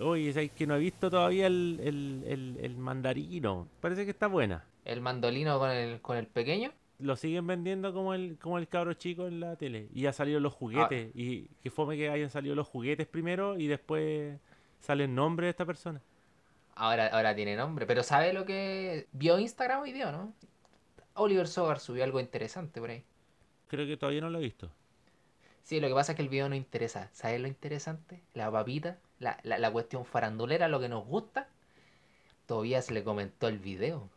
Oye, ¿sabes que no he visto todavía el, el, el, el mandarino? Parece que está buena. El mandolino con el, con el pequeño. Lo siguen vendiendo como el, como el cabro chico en la tele. Y ya salieron los juguetes. Y que fome que hayan salido los juguetes primero y después sale el nombre de esta persona. Ahora, ahora tiene nombre. Pero ¿sabe lo que vio Instagram hoy día, no? Oliver Sogar subió algo interesante por ahí. Creo que todavía no lo he visto. Sí, lo que pasa es que el video no interesa. ¿Sabes lo interesante? La papita, la, la, la cuestión farandulera, lo que nos gusta. Todavía se le comentó el video.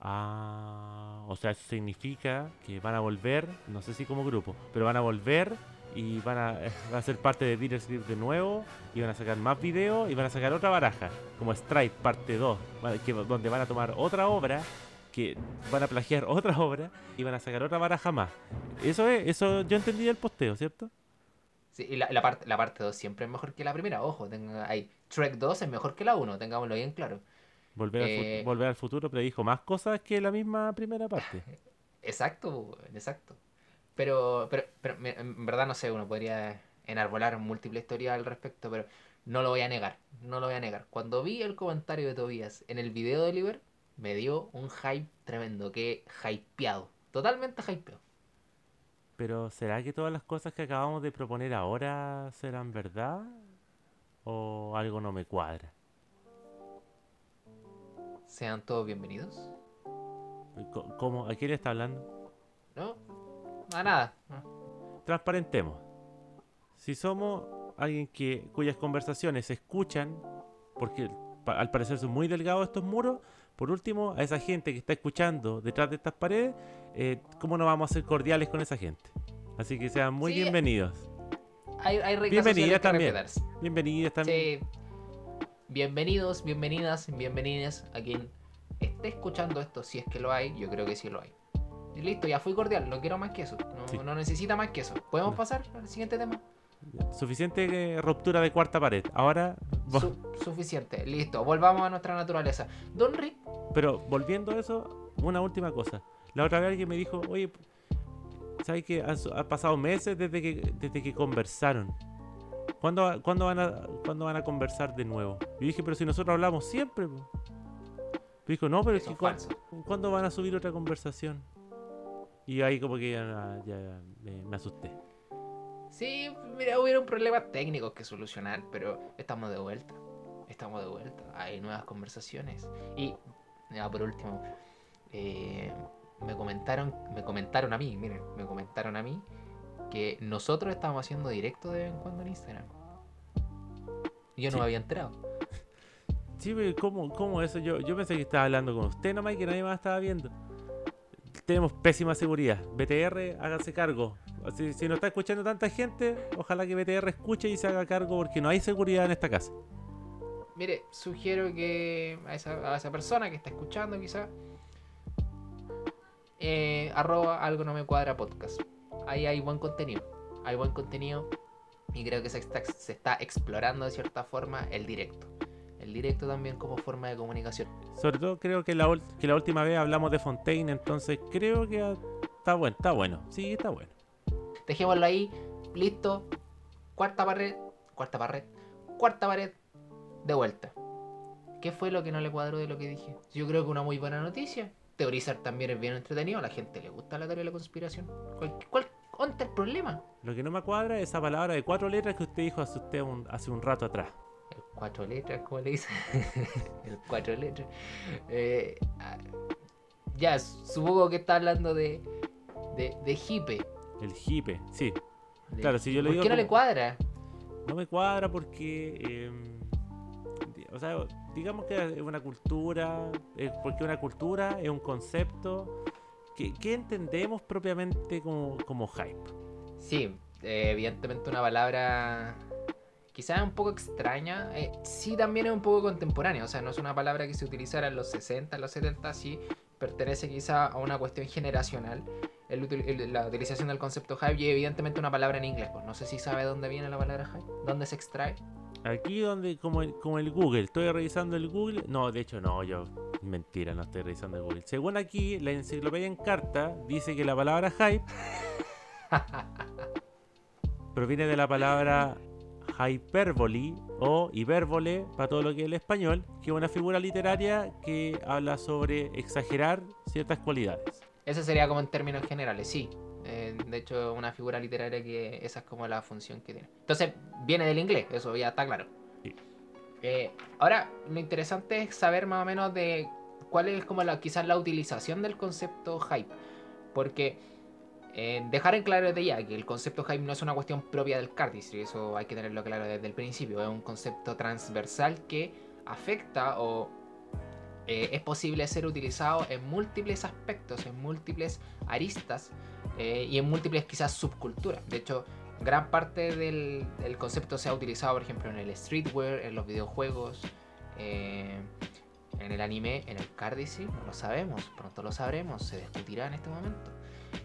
Ah, o sea, eso significa que van a volver, no sé si como grupo, pero van a volver y van a, eh, van a ser parte de Dealer's Grip de nuevo y van a sacar más videos y van a sacar otra baraja, como Strike parte 2, va- que, donde van a tomar otra obra, que van a plagiar otra obra y van a sacar otra baraja más. Eso es, eso yo entendí del posteo, ¿cierto? Sí, y la, la parte, la parte 2 siempre es mejor que la primera. Ojo, tenga, hay Trek 2 es mejor que la 1, tengámoslo bien claro. Volver, al, Eh. volver al futuro predijo más cosas que la misma primera parte. Exacto, exacto. Pero, pero, pero en verdad no sé, uno podría enarbolar múltiples historias al respecto, pero no lo voy a negar, no lo voy a negar. Cuando vi el comentario de Tobías en el video de Oliver, me dio un hype tremendo, que hypeado, totalmente hypeado. Pero ¿será que todas las cosas que acabamos de proponer ahora serán verdad? ¿O algo no me cuadra? Sean todos bienvenidos. ¿Cómo? ¿A quién le está hablando? ¿No? A nada. Transparentemos. Si somos alguien que cuyas conversaciones se escuchan, porque al parecer son muy delgados estos muros, por último, a esa gente que está escuchando detrás de estas paredes, eh, ¿cómo no vamos a ser cordiales con esa gente? Así que sean muy Sí. bienvenidos. Hay, hay reglas Bienvenida sociales que también. Bienvenidas también. Sí. Bienvenidos, bienvenidas, bienvenidas a quien esté escuchando esto, si es que lo hay, yo creo que sí lo hay. Y listo, ya fui cordial, no quiero más que eso. No, Sí. no necesita más que eso. ¿Podemos No. pasar al siguiente tema? Suficiente eh, ruptura de cuarta pared. Ahora, Su- suficiente, listo, volvamos a nuestra naturaleza. Don Rick, pero volviendo a eso, una última cosa. La otra vez alguien me dijo, oye, ¿sabes que ha, ha pasado meses desde que, desde que conversaron? ¿Cuándo, cuándo, van a, ¿Cuándo van a conversar de nuevo? Y dije, pero si nosotros hablamos siempre. po". Dijo, no, pero es que es ¿cuá- falso. ¿cuándo van a subir otra conversación? Y ahí como que ya, ya me, me asusté. sí, mira, hubieron problemas técnicos que solucionar, pero estamos de vuelta. Estamos de vuelta, hay nuevas conversaciones. Y, ya, por último, eh, me comentaron, me comentaron a mí, miren, me comentaron a mí que nosotros estamos haciendo directo de vez en cuando en Instagram. Yo no me había enterado. Sí, pero ¿cómo, cómo eso? Yo, yo pensé que estaba hablando con usted nomás y que nadie más estaba viendo. Tenemos pésima seguridad. BTR, hágase cargo. Si, si no está escuchando tanta gente, ojalá que BTR escuche y se haga cargo porque no hay seguridad en esta casa. Mire, sugiero que a esa, a esa persona que está escuchando quizá, eh, arroba algo no me cuadra podcast. Ahí hay buen contenido. Hay buen contenido y creo que se está, se está explorando de cierta forma el directo. El directo también como forma de comunicación. Sobre todo creo que la, ul- que la última vez hablamos de Fontaine, entonces creo que está bueno, está bueno. Sí, está bueno. Dejémoslo ahí, listo. Cuarta pared, cuarta pared, cuarta pared, de vuelta. ¿Qué fue lo que no le cuadró de lo que dije? Yo creo que una muy buena noticia. Teorizar también es bien entretenido, a la gente le gusta la teoría de la conspiración. ¿Cuál, cuál, ¿Dónde está el problema? Lo que no me cuadra es esa palabra de cuatro letras que usted dijo hace, usted un- hace un rato atrás. El cuatro letras, ¿cómo le dice? el cuatro letras. Eh, ya, supongo que está hablando de, de, de hipe. El hipe, sí. De- Claro, si yo le ¿Por digo qué no le cuadra? No me cuadra porque, em, o sea, digamos que es una cultura, eh, porque una cultura es un concepto que, entendemos propiamente como, como hype. Sí, eh, evidentemente una palabra quizás un poco extraña. eh, sí, también es un poco contemporánea. O sea, no es una palabra que se utilizara en los 60, en los 70, sí pertenece quizá a una cuestión generacional. el el- la utilización del concepto hype y evidentemente una palabra en inglés. Pues no sé si sabe dónde viene la palabra hype, dónde se extrae. Aquí donde, como el, como el Google, estoy revisando el Google. No, de hecho no, yo, mentira, no estoy revisando el Google. Según aquí, la enciclopedia en carta dice que la palabra hype proviene de la palabra hyperbole o hipérbole para todo lo que es el español, que es una figura literaria que habla sobre exagerar ciertas cualidades. Eso sería como en términos generales, sí. Eh, de hecho, una figura literaria que esa es como la función que tiene. Entonces, viene del inglés, eso ya está claro. Sí. Eh, ahora, lo interesante es saber más o menos de cuál es como la, quizás la utilización del concepto hype. Porque eh, dejar en claro desde ya que el concepto hype no es una cuestión propia del cardistry, eso hay que tenerlo claro desde el principio. Es un concepto transversal que afecta o eh, es posible ser utilizado en múltiples aspectos, en múltiples aristas eh, y en múltiples quizás subculturas. De hecho, gran parte del, concepto se ha utilizado, por ejemplo, en el streetwear, en los videojuegos, eh, en el anime, en el cardistry, no lo sabemos, pronto lo sabremos, se discutirá en este momento.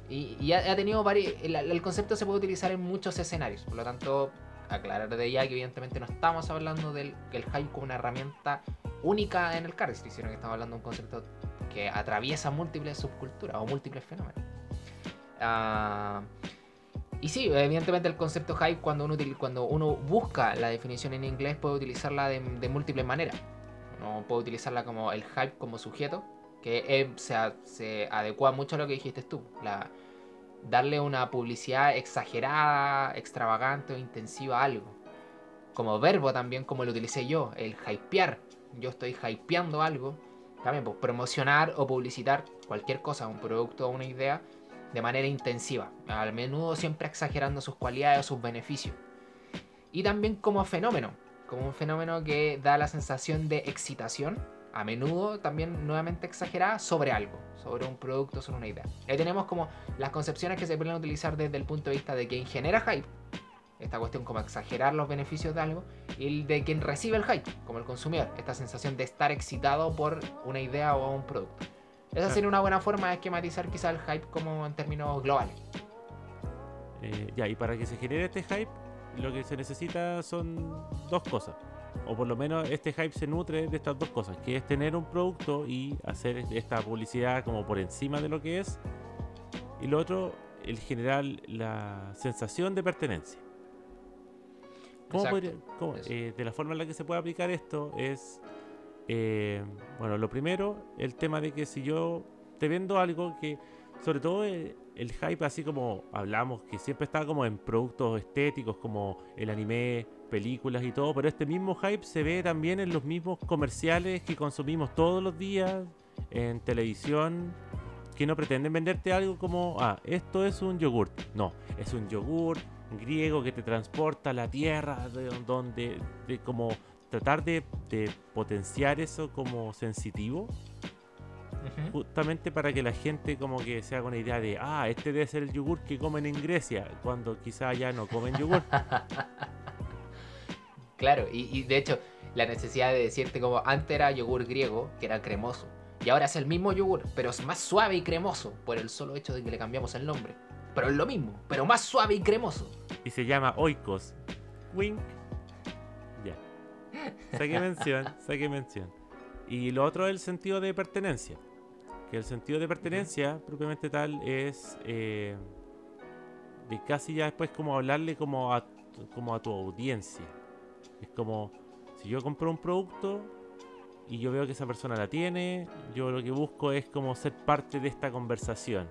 Y, y ha, ha, tenido varios. El, el, concepto se puede utilizar en muchos escenarios, por lo tanto, aclarar de ya que evidentemente no estamos hablando del el hype como una herramienta única en el cardistry, sino que estamos hablando de un concepto que atraviesa múltiples subculturas o múltiples fenómenos. Uh, y sí, evidentemente el concepto hype cuando uno, cuando uno busca la definición en inglés puede utilizarla de, múltiples maneras. Uno puede utilizarla como el hype como sujeto, que es, se, se, adecua mucho a lo que dijiste tú. Darle una publicidad exagerada, extravagante o intensiva a algo. Como verbo también, como lo utilicé yo, el hypear. Yo estoy hypeando algo. También, pues promocionar o publicitar cualquier cosa, un producto o una idea de manera intensiva, al menudo siempre exagerando sus cualidades o sus beneficios. Y también como fenómeno, como un fenómeno que da la sensación de excitación, a menudo también nuevamente exagerada, sobre algo, sobre un producto, sobre una idea. Ahí tenemos como las concepciones que se pueden utilizar desde el punto de vista de quien genera hype, esta cuestión como exagerar los beneficios de algo, y de quien recibe el hype, como el consumidor, esta sensación de estar excitado por una idea o un producto. Esa sería una buena forma de esquematizar quizá el hype como en términos globales. Eh, ya, y para que se genere este hype, lo que se necesita son dos cosas. O por lo menos este hype se nutre de estas dos cosas, que es tener un producto y hacer esta publicidad como por encima de lo que es. Y lo otro, el generar la sensación de pertenencia. ¿Cómo podría, cómo, eh, de la forma en la que se puede aplicar esto es eh, bueno, lo primero, el tema de que si yo te vendo algo que, sobre todo el, el, hype, así como hablamos, que siempre está como en productos estéticos como el anime, películas y todo, pero este mismo hype se ve también en los mismos comerciales que consumimos todos los días en televisión, que no pretenden venderte algo como, ah, esto es un yogurt. No, es un yogurt griego que te transporta a la tierra, de donde, de como tratar de, potenciar eso como sensitivo. Uh -huh. Justamente para que la gente como que se haga una idea de, ah, este debe ser el yogur que comen en Grecia, cuando quizá ya no comen yogur. claro, y, y, de hecho, la necesidad de decirte como antes era yogur griego, que era cremoso, y ahora es el mismo yogur, pero es más suave y cremoso, por el solo hecho de que le cambiamos el nombre. Pero es lo mismo, pero más suave y cremoso. Y se llama Oikos. Wink. Saqué mención, saqué mención. Y lo otro es el sentido de pertenencia. Que el sentido de pertenencia, propiamente tal, es eh, de casi ya después como hablarle como a, como a tu audiencia. Es como, si yo compro un producto y yo veo que esa persona la tiene, yo lo que busco es como ser parte de esta conversación.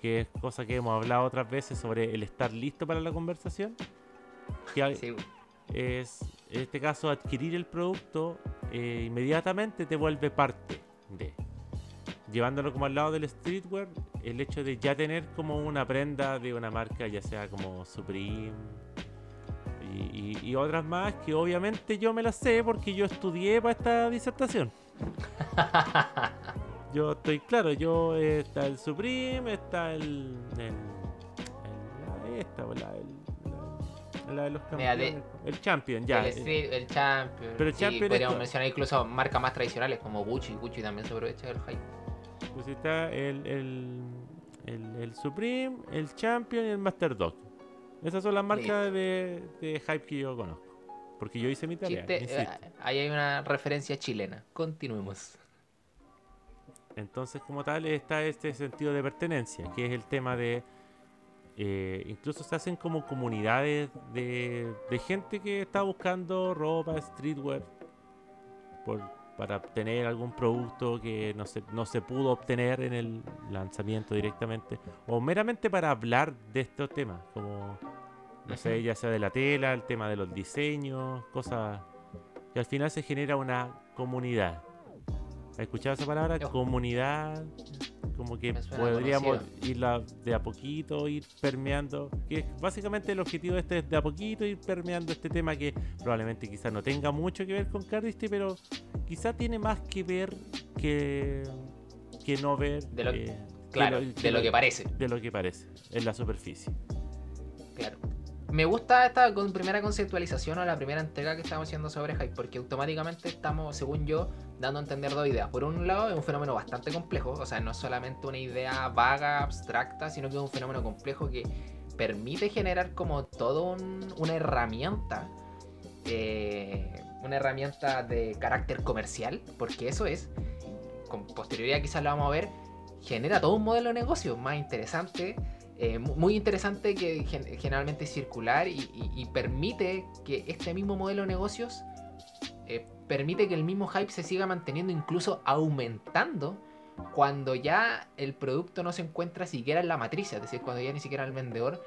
Que es cosa que hemos hablado otras veces sobre el estar listo para la conversación. Que sí. es en este caso adquirir el producto eh, inmediatamente te vuelve parte de llevándolo como al lado del streetwear el hecho de ya tener como una prenda de una marca ya sea como Supreme y, y, y otras más que obviamente yo me las sé porque yo estudié para esta disertación yo estoy claro yo eh, está el Supreme está el, el, el esta la, el la de los campeones. De, el Champion, ya. El, street, el Champion. Pero el sí, Champion podríamos mencionar incluso marcas más tradicionales como Gucci. Gucci también se aprovecha del hype. Pues está el, el, el, el Supreme, el Champion y el Master Dog. Esas son las marcas de, de, hype que yo conozco. Porque yo hice mi tarea. Chiste, eh, ahí hay una referencia chilena. Continuemos. Entonces, como tal, está este sentido de pertenencia, que es el tema de eh, incluso se hacen como comunidades de, de gente que está buscando ropa, streetwear, por, para obtener algún producto que no se, no se pudo obtener en el lanzamiento directamente, o meramente para hablar de estos temas, como, no sé, ya sea de la tela, el tema de los diseños, cosas que al final se genera una comunidad. ¿Has escuchado esa palabra? Comunidad. Como que podríamos conocida. irla de a poquito, ir permeando. Que básicamente el objetivo de este es de a poquito ir permeando este tema que probablemente quizás no tenga mucho que ver con Cardistry, pero quizás tiene más que ver que, que no ver. De lo- eh, Claro, lo- de lo que parece. de lo que parece en la superficie. Me gusta esta primera conceptualización o la primera entrega que estamos haciendo sobre hype, porque automáticamente estamos, según yo, dando a entender dos ideas. Por un lado, es un fenómeno bastante complejo, o sea, no es solamente una idea vaga, abstracta, sino que es un fenómeno complejo que permite generar como todo un- una herramienta, eh, una herramienta de carácter comercial, porque eso es, con posterioridad quizás lo vamos a ver, genera todo un modelo de negocio más interesante eh, mu- muy interesante que gen- generalmente es circular y, permite que este mismo modelo de negocios eh, permite que el mismo hype se siga manteniendo, incluso aumentando cuando ya el producto no se encuentra siquiera en la matriz, es decir, cuando ya ni siquiera el vendedor,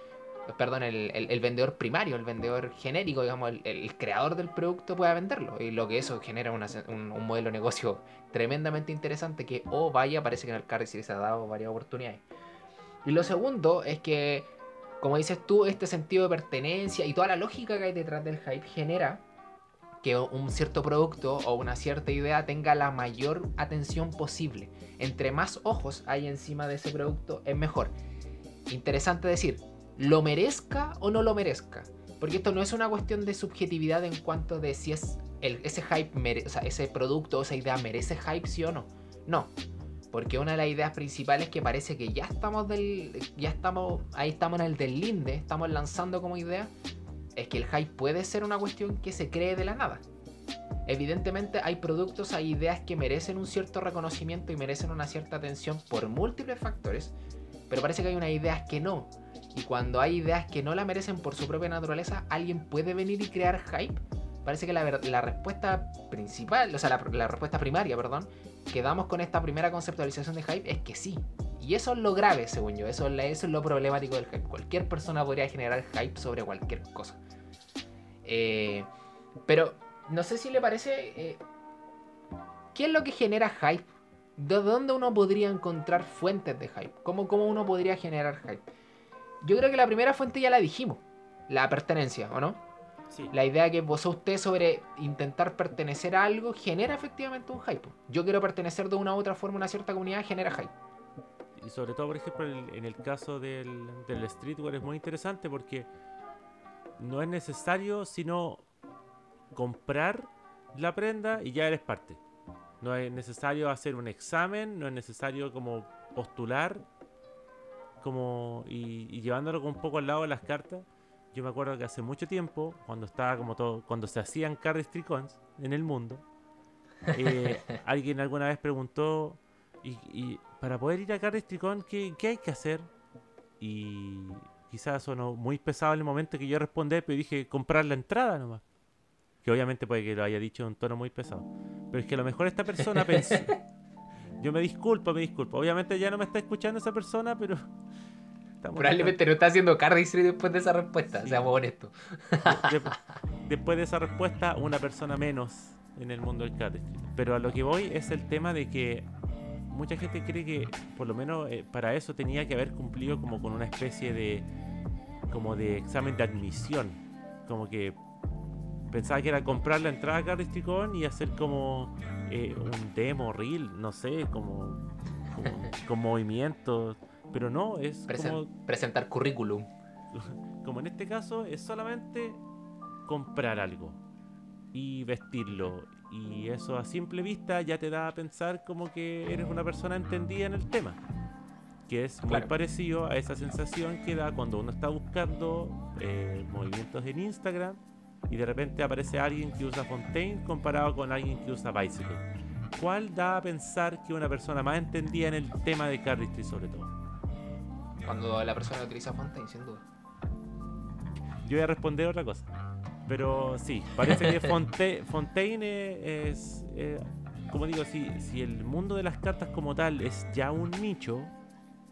perdón, el, el- vendedor primario, el vendedor genérico, digamos, el, el creador del producto pueda venderlo. Y lo que eso genera un, modelo de negocio tremendamente interesante que, oh vaya, parece que en el sí se ha dado varias oportunidades. Y lo segundo es que, como dices tú, este sentido de pertenencia y toda la lógica que hay detrás del hype genera que un cierto producto o una cierta idea tenga la mayor atención posible. Entre más ojos hay encima de ese producto, es mejor. Interesante decir, lo merezca o no lo merezca. Porque esto no es una cuestión de subjetividad en cuanto de si es ese hype, o sea, ese producto o esa idea merece hype, sí o no. No, porque una de las ideas principales es que parece que ya estamos del. Ya estamos. Ahí estamos en el del linde. Estamos lanzando como idea. Es que el hype puede ser una cuestión que se cree de la nada. Evidentemente hay productos, hay ideas que merecen un cierto reconocimiento y merecen una cierta atención por múltiples factores. Pero parece que hay unas ideas que no. Y cuando hay ideas que no la merecen por su propia naturaleza, alguien puede venir y crear hype. Parece que la, la respuesta principal, o sea, la respuesta primaria, perdón, que damos con esta primera conceptualización de hype es que sí. Y eso es lo grave, según yo. Eso es, la- eso es lo problemático del hype. Cualquier persona podría generar hype sobre cualquier cosa. Eh, pero no sé si le parece. eh, ¿Qué es lo que genera hype? ¿De dónde uno podría encontrar fuentes de hype? ¿Cómo, cómo uno podría generar hype? Yo creo que la primera fuente ya la dijimos. La pertenencia, ¿o no? Sí. La idea que posee usted sobre intentar pertenecer a algo genera efectivamente un hype. Yo quiero pertenecer de una u otra forma a una cierta comunidad, genera hype. Y sobre todo, por ejemplo, en el, caso del, del streetwear es muy interesante porque no es necesario sino comprar la prenda y ya eres parte. No es necesario hacer un examen, no es necesario como postular como y, y llevándolo un poco al lado de las cartas. Yo me acuerdo que hace mucho tiempo, cuando estaba como todo, cuando se hacían cardistry cons en el mundo, eh, alguien alguna vez preguntó y, y para poder ir a Cardistry Con, ¿qué, qué hay que hacer? Y quizás sonó muy pesado en el momento que yo respondí, pero dije comprar la entrada nomás. Que obviamente puede que lo haya dicho en un tono muy pesado. Pero es que a lo mejor esta persona pensó. Yo me disculpo, me disculpo. Obviamente ya no me está escuchando esa persona, pero. Estamos Probablemente no está haciendo cardistry después de esa respuesta, Sí. seamos honestos. de- después de esa respuesta, una persona menos en el mundo del cardistry. Pero a lo que voy es el tema de que mucha gente cree que por lo menos eh, para eso tenía que haber cumplido como con una especie de como de examen de admisión. Como que pensaba que era comprar la entrada a Cardistry.com y hacer como eh, un demo reel, no sé, como, como con movimientos. Pero no, es Presen- como Presentar currículum. como en este caso, es solamente comprar algo y vestirlo. Y eso a simple vista ya te da a pensar como que eres una persona entendida en el tema. Que es muy Claro. parecido a esa sensación que da cuando uno está buscando eh, movimientos en Instagram y de repente aparece alguien que usa Fontaine comparado con alguien que usa Bicycle. ¿Cuál da a pensar que una persona más entendida en el tema de Cardistry sobre todo? Cuando la persona utiliza Fontaine, sin duda. Yo voy a responder otra cosa. Pero sí, parece que Fontaine es, eh, como digo, si, el mundo de las cartas como tal es ya un nicho,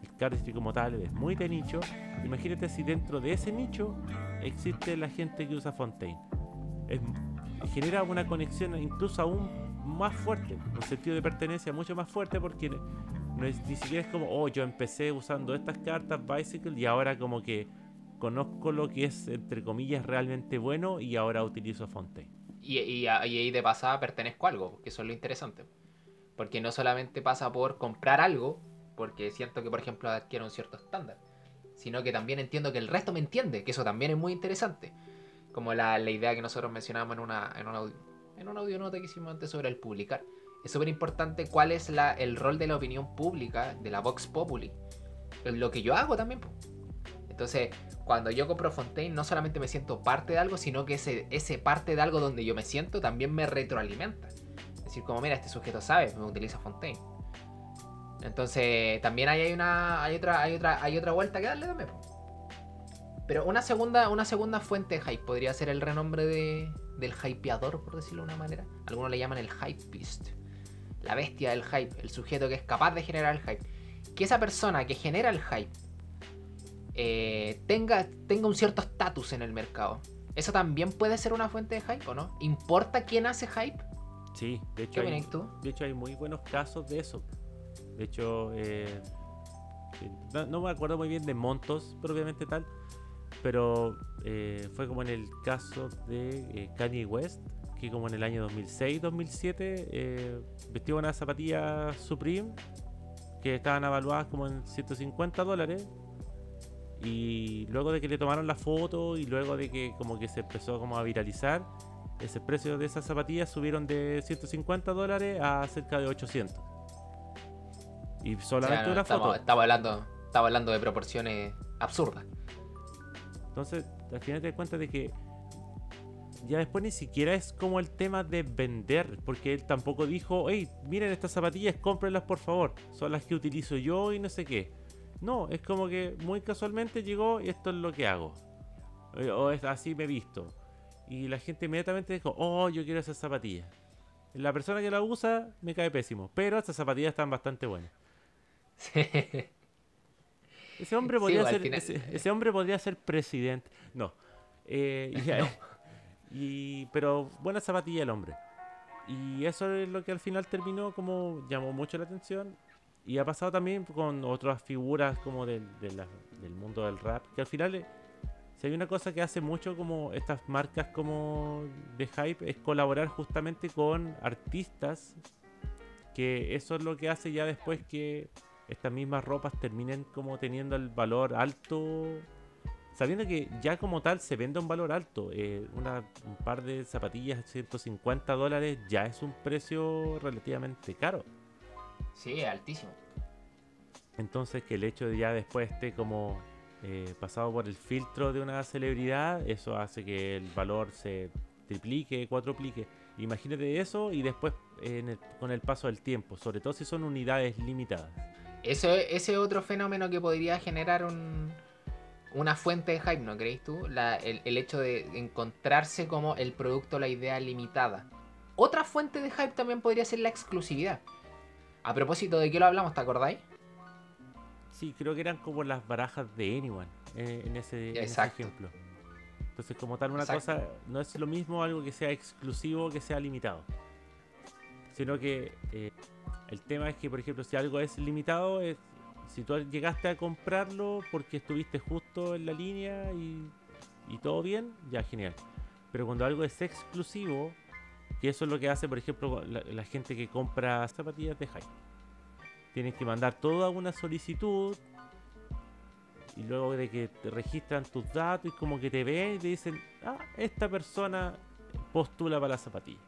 el cardistry como tal es muy de nicho, imagínate si dentro de ese nicho existe la gente que usa Fontaine. Genera una conexión incluso aún más fuerte, un sentido de pertenencia mucho más fuerte porque no es, ni siquiera es como, oh, yo empecé usando estas cartas Bicycle y ahora como que conozco lo que es, entre comillas, realmente bueno y ahora utilizo Fontaine. Y, y, ahí de pasada pertenezco a algo, que eso es lo interesante. Porque no solamente pasa por comprar algo, porque siento que, por ejemplo, adquiero un cierto estándar, sino que también entiendo que el resto me entiende, que eso también es muy interesante. Como la, la idea que nosotros mencionábamos en una, en una, audio, en una audionota que hicimos antes sobre el publicar. Es súper importante cuál es la, el rol de la opinión pública, de la Vox Populi. Lo que yo hago también. Entonces, cuando yo compro Fontaine, no solamente me siento parte de algo, sino que ese, ese parte de algo donde yo me siento también me retroalimenta. Es decir, como mira, este sujeto sabe, me utiliza Fontaine. Entonces, también hay una. hay otra, hay otra, hay otra vuelta que darle también. Pero una segunda, una segunda fuente de hype podría ser el renombre de, del hypeador, por decirlo de una manera. Algunos le llaman el hypebeast. La bestia del hype, el sujeto que es capaz de generar el hype. Que esa persona que genera el hype eh, tenga, tenga un cierto estatus en el mercado. ¿Eso también puede ser una fuente de hype o no? ¿Importa quién hace hype? Sí, de ¿Qué hecho, hay, tú? de hecho hay muy buenos casos de eso. De hecho, eh, no, no me acuerdo muy bien de montos propiamente tal, pero eh, fue como en el caso de Kanye West, que como en el año 2006-2007 eh, vestía unas zapatillas Supreme que estaban evaluadas como en 150 dólares. Y luego de que le tomaron la foto y luego de que como que se empezó como a viralizar, ese precio de esas zapatillas subieron de 150 dólares a cerca de 800. Y O sea, solamente no, una estamos, foto. estamos hablando, estamos hablando de proporciones absurdas. Entonces, al final te das cuenta de que ya después ni siquiera es como el tema de vender, porque él tampoco dijo, hey, miren estas zapatillas, cómprenlas por favor, son las que utilizo yo y no sé qué. No, es como que muy casualmente llegó y esto es lo que hago. Eh, O es así me he visto. Y la gente inmediatamente dijo, oh, yo quiero esas zapatillas. La persona que la usa me cae pésimo, pero estas zapatillas están bastante buenas. Ese hombre Sí, podría ser, final- ese, ese hombre podría ser presidente. No. Eh, y- y- pero buena zapatilla el hombre. Y eso es lo que al final terminó como llamó mucho la atención. Y ha pasado también con otras figuras como del, de la- del mundo del rap. Que al final, eh, si hay una cosa que hace mucho como estas marcas como de hype, es colaborar justamente con artistas. Que eso es lo que hace ya después que estas mismas ropas terminen como teniendo el valor alto. Sabiendo que ya como tal se vende a un valor alto. eh, una, un par de zapatillas 150 dólares ya es un precio relativamente caro. sí, altísimo. Entonces que el hecho de ya después esté como eh, pasado por el filtro de una celebridad, eso hace que el valor se triplique, cuatroplique. Imagínate eso y después en el- con el paso del tiempo, sobre todo si son unidades limitadas. Ese es otro fenómeno que podría generar un, una fuente de hype, ¿no creéis tú? La- el, el hecho de encontrarse como el producto, la idea limitada. Otra fuente de hype también podría ser la exclusividad. A propósito de qué lo hablamos, ¿te acordáis? Sí, creo que eran como las barajas de Anyone eh, en, ese, en ese Exacto. ejemplo. Entonces, como tal, una Exacto. cosa no es lo mismo algo que sea exclusivo que sea limitado. Sino que eh, el tema es que, por ejemplo, si algo es limitado, es si tú llegaste a comprarlo porque estuviste justo en la línea y, y todo bien, ya genial. Pero cuando algo es exclusivo, que eso es lo que hace, por ejemplo, la, gente que compra zapatillas de hype. Tienes que mandar toda una solicitud y luego de que te registran tus datos y como que te ven y te dicen, ah, esta persona postula para la zapatilla.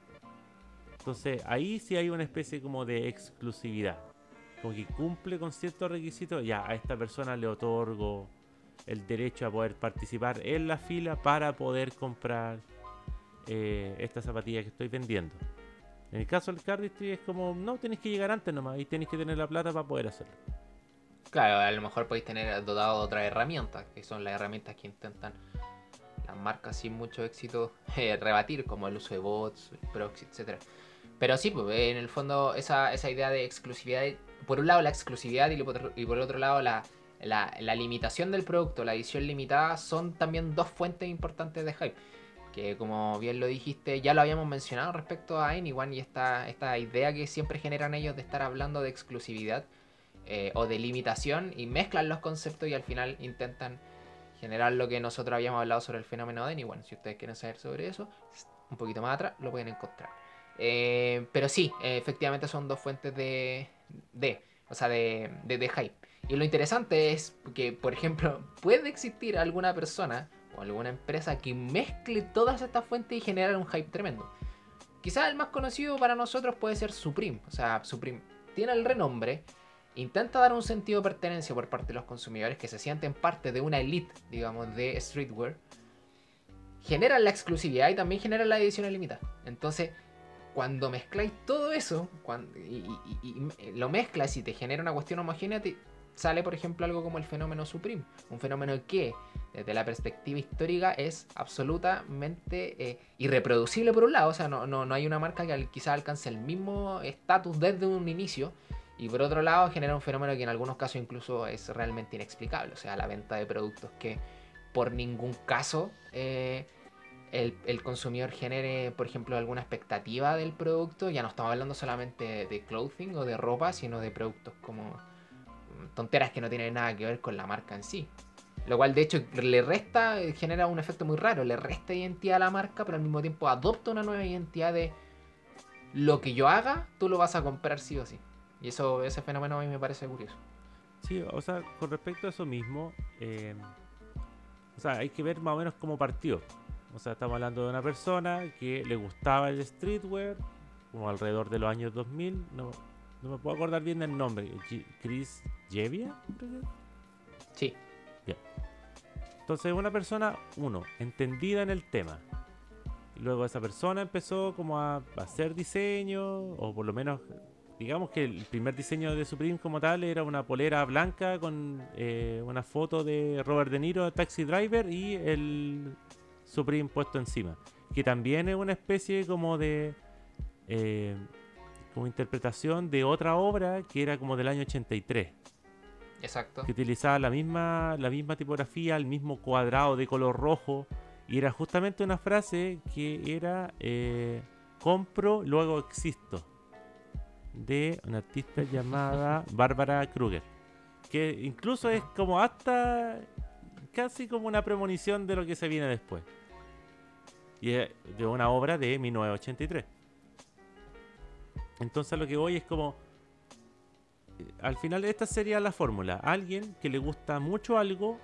Entonces ahí sí hay una especie como de exclusividad. Como que cumple con ciertos requisitos, ya a esta persona le otorgo el derecho a poder participar en la fila para poder comprar eh, esta zapatilla que estoy vendiendo. En el caso del cardistry es como, no, tenés que llegar antes nomás y tenés que tener la plata para poder hacerlo. Claro, a lo mejor podéis tener dotado de otras herramientas, que son las herramientas que intentan las marcas sin mucho éxito eh, rebatir, como el uso de bots, proxy, etcétera. Pero sí, pues, en el fondo esa, esa idea de exclusividad, por un lado la exclusividad y por, el otro lado la, la, limitación del producto, la edición limitada, son también dos fuentes importantes de hype. Que como bien lo dijiste, ya lo habíamos mencionado respecto a Anyone y esta, esta idea que siempre generan ellos de estar hablando de exclusividad eh, o de limitación y mezclan los conceptos y al final intentan generar lo que nosotros habíamos hablado sobre el fenómeno de Anyone. Si ustedes quieren saber sobre eso, un poquito más atrás lo pueden encontrar. Eh, pero sí, efectivamente son dos fuentes de, de o sea, de, de, hype. Y lo interesante es que, por ejemplo, puede existir alguna persona o alguna empresa que mezcle todas estas fuentes y genere un hype tremendo. Quizás el más conocido para nosotros puede ser Supreme. O sea, Supreme tiene el renombre, intenta dar un sentido de pertenencia por parte de los consumidores que se sienten parte de una elite, digamos, de streetwear. Generan la exclusividad y también generan la edición limitada. Entonces, cuando mezcláis todo eso y, lo mezclas y te genera una cuestión homogénea, sale, por ejemplo, algo como el fenómeno Supreme. Un fenómeno que, desde la perspectiva histórica, es absolutamente eh, irreproducible por un lado. O sea, no, no, no hay una marca que quizá alcance el mismo estatus desde un inicio. Y por otro lado, genera un fenómeno que en algunos casos incluso es realmente inexplicable. O sea, la venta de productos que por ningún caso eh, el, consumidor genere, por ejemplo, alguna expectativa del producto. Ya no estamos hablando solamente de clothing o de ropa, sino de productos como tonteras que no tienen nada que ver con la marca en sí. Lo cual de hecho le resta, genera un efecto muy raro, le resta identidad a la marca, pero al mismo tiempo adopta una nueva identidad de lo que yo haga, tú lo vas a comprar sí o sí. Y eso, ese fenómeno a mí me parece curioso. Sí, o sea, con respecto a eso mismo, eh, o sea, hay que ver más o menos cómo partió. O sea, estamos hablando de una persona que le gustaba el streetwear, como alrededor de los años 2000, no, no me puedo acordar bien del nombre. Chris Jevia. Sí. Yeah. Entonces, una persona, uno, entendida en el tema. Y luego esa persona empezó como a hacer diseño, o por lo menos, digamos que el primer diseño de Supreme como tal era una polera blanca con eh, una foto de Robert De Niro, Taxi Driver, y el Supreme puesto encima. Que también es una especie como de... Eh, como interpretación de otra obra que era como del año 83. Exacto. Que utilizaba la misma, la misma tipografía, el mismo cuadrado de color rojo. Y era justamente una frase que era eh, compro, luego existo. De una artista llamada Bárbara Kruger. Que incluso es como hasta casi como una premonición de lo que se viene después. Y es de una obra de 1983. Entonces lo que voy es como... Al final esta sería la fórmula. Alguien que le gusta mucho algo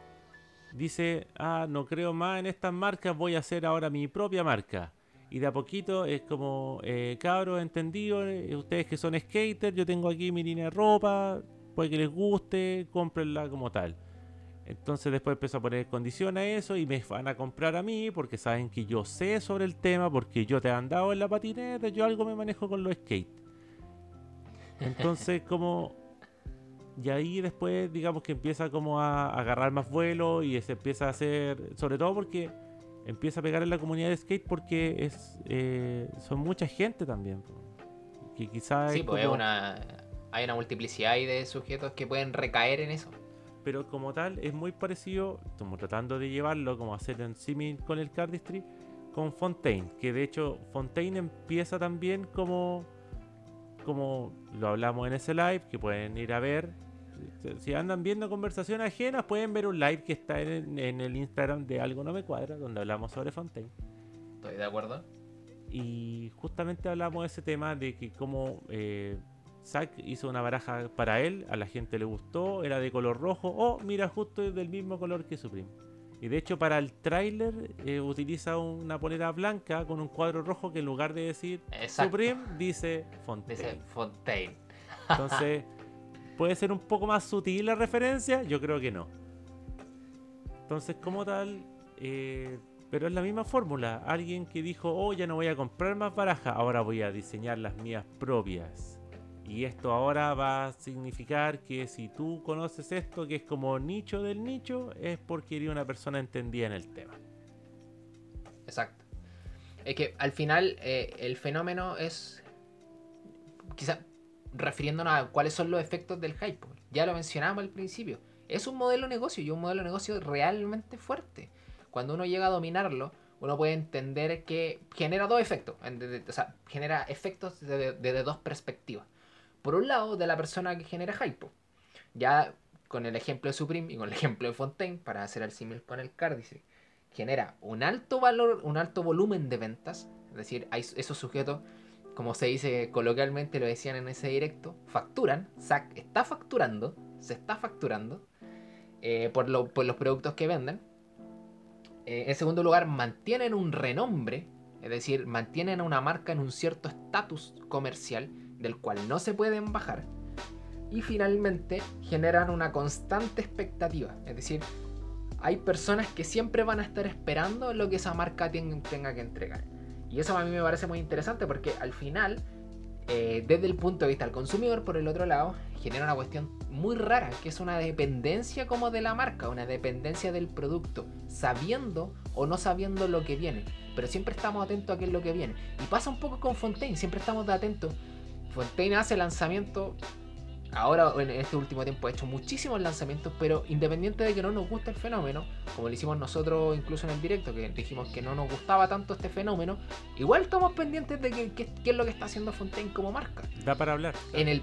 dice, ah, no creo más en estas marcas, voy a hacer ahora mi propia marca. Y de a poquito es como, eh, cabros, entendido, eh, ustedes que son skaters, yo tengo aquí mi línea de ropa, puede que les guste, cómprenla como tal. Entonces después empezó a poner condición a eso y me van a comprar a mí porque saben que yo sé sobre el tema, porque yo te he andado en la patineta, yo algo me manejo con los skates. Entonces, como. Y ahí después, digamos que empieza como a agarrar más vuelo y se empieza a hacer. Sobre todo porque empieza a pegar en la comunidad de skate porque es eh, son mucha gente también. Que quizás. Sí, pues una, hay una multiplicidad de sujetos que pueden recaer en eso. Pero como tal, es muy parecido, estamos tratando de llevarlo como hacer en símil con el Cardistry, con Fontaine. Que de hecho, Fontaine empieza también como como lo hablamos en ese live, que pueden ir a ver. Si andan viendo conversaciones ajenas, pueden ver un live que está en, en el Instagram de Algo No Me Cuadra, donde hablamos sobre Fontaine. Estoy de acuerdo. Y justamente hablamos de ese tema de que como eh, Zack hizo una baraja para él, a la gente le gustó, era de color rojo, o mira, justo es del mismo color que Supreme. Y de hecho para el tráiler eh, utiliza una polera blanca con un cuadro rojo que en lugar de decir Exacto. Supreme dice Fontaine. Dice Fontaine. Entonces, ¿puede ser un poco más sutil la referencia? Yo creo que no. Entonces, como tal, eh, pero es la misma fórmula. Alguien que dijo, oh, ya no voy a comprar más barajas, ahora voy a diseñar las mías propias. Y esto ahora va a significar que si tú conoces esto, que es como nicho del nicho, es porque eres una persona entendida en el tema. Exacto. Es que al final eh, el fenómeno es, quizá refiriéndonos a cuáles son los efectos del hype. Ya lo mencionamos al principio. Es un modelo de negocio y un modelo de negocio realmente fuerte. Cuando uno llega a dominarlo, uno puede entender que genera dos efectos. O sea, genera efectos desde dos perspectivas. Por un lado, de la persona que genera hype. Ya con el ejemplo de Supreme y con el ejemplo de Fontaine, para hacer el símil con el Cárdice, genera un alto valor, un alto volumen de ventas. Es decir, hay esos sujetos, como se dice coloquialmente, lo decían en ese directo, facturan, está facturando, se está facturando eh, por, los productos que venden. Eh, en segundo lugar, mantienen un renombre, es decir, mantienen a una marca en un cierto estatus comercial del cual no se pueden bajar. Y finalmente generan una constante expectativa, es decir, hay personas que siempre van a estar esperando lo que esa marca tenga que entregar. Y eso a mí me parece muy interesante porque al final, eh, desde el punto de vista del consumidor, por el otro lado, genera una cuestión muy rara, que es una dependencia como de la marca, una dependencia del producto, sabiendo o no sabiendo lo que viene. Pero siempre estamos atentos a qué es lo que viene. Y pasa un poco con Fontaine, siempre estamos atentos. Fontaine hace lanzamiento ahora en este último tiempo ha hecho muchísimos lanzamientos, pero independiente de que no nos guste el fenómeno, como lo hicimos nosotros incluso en el directo, que dijimos que no nos gustaba tanto este fenómeno, igual estamos pendientes de qué es lo que está haciendo Fontaine como marca. Da para hablar. En el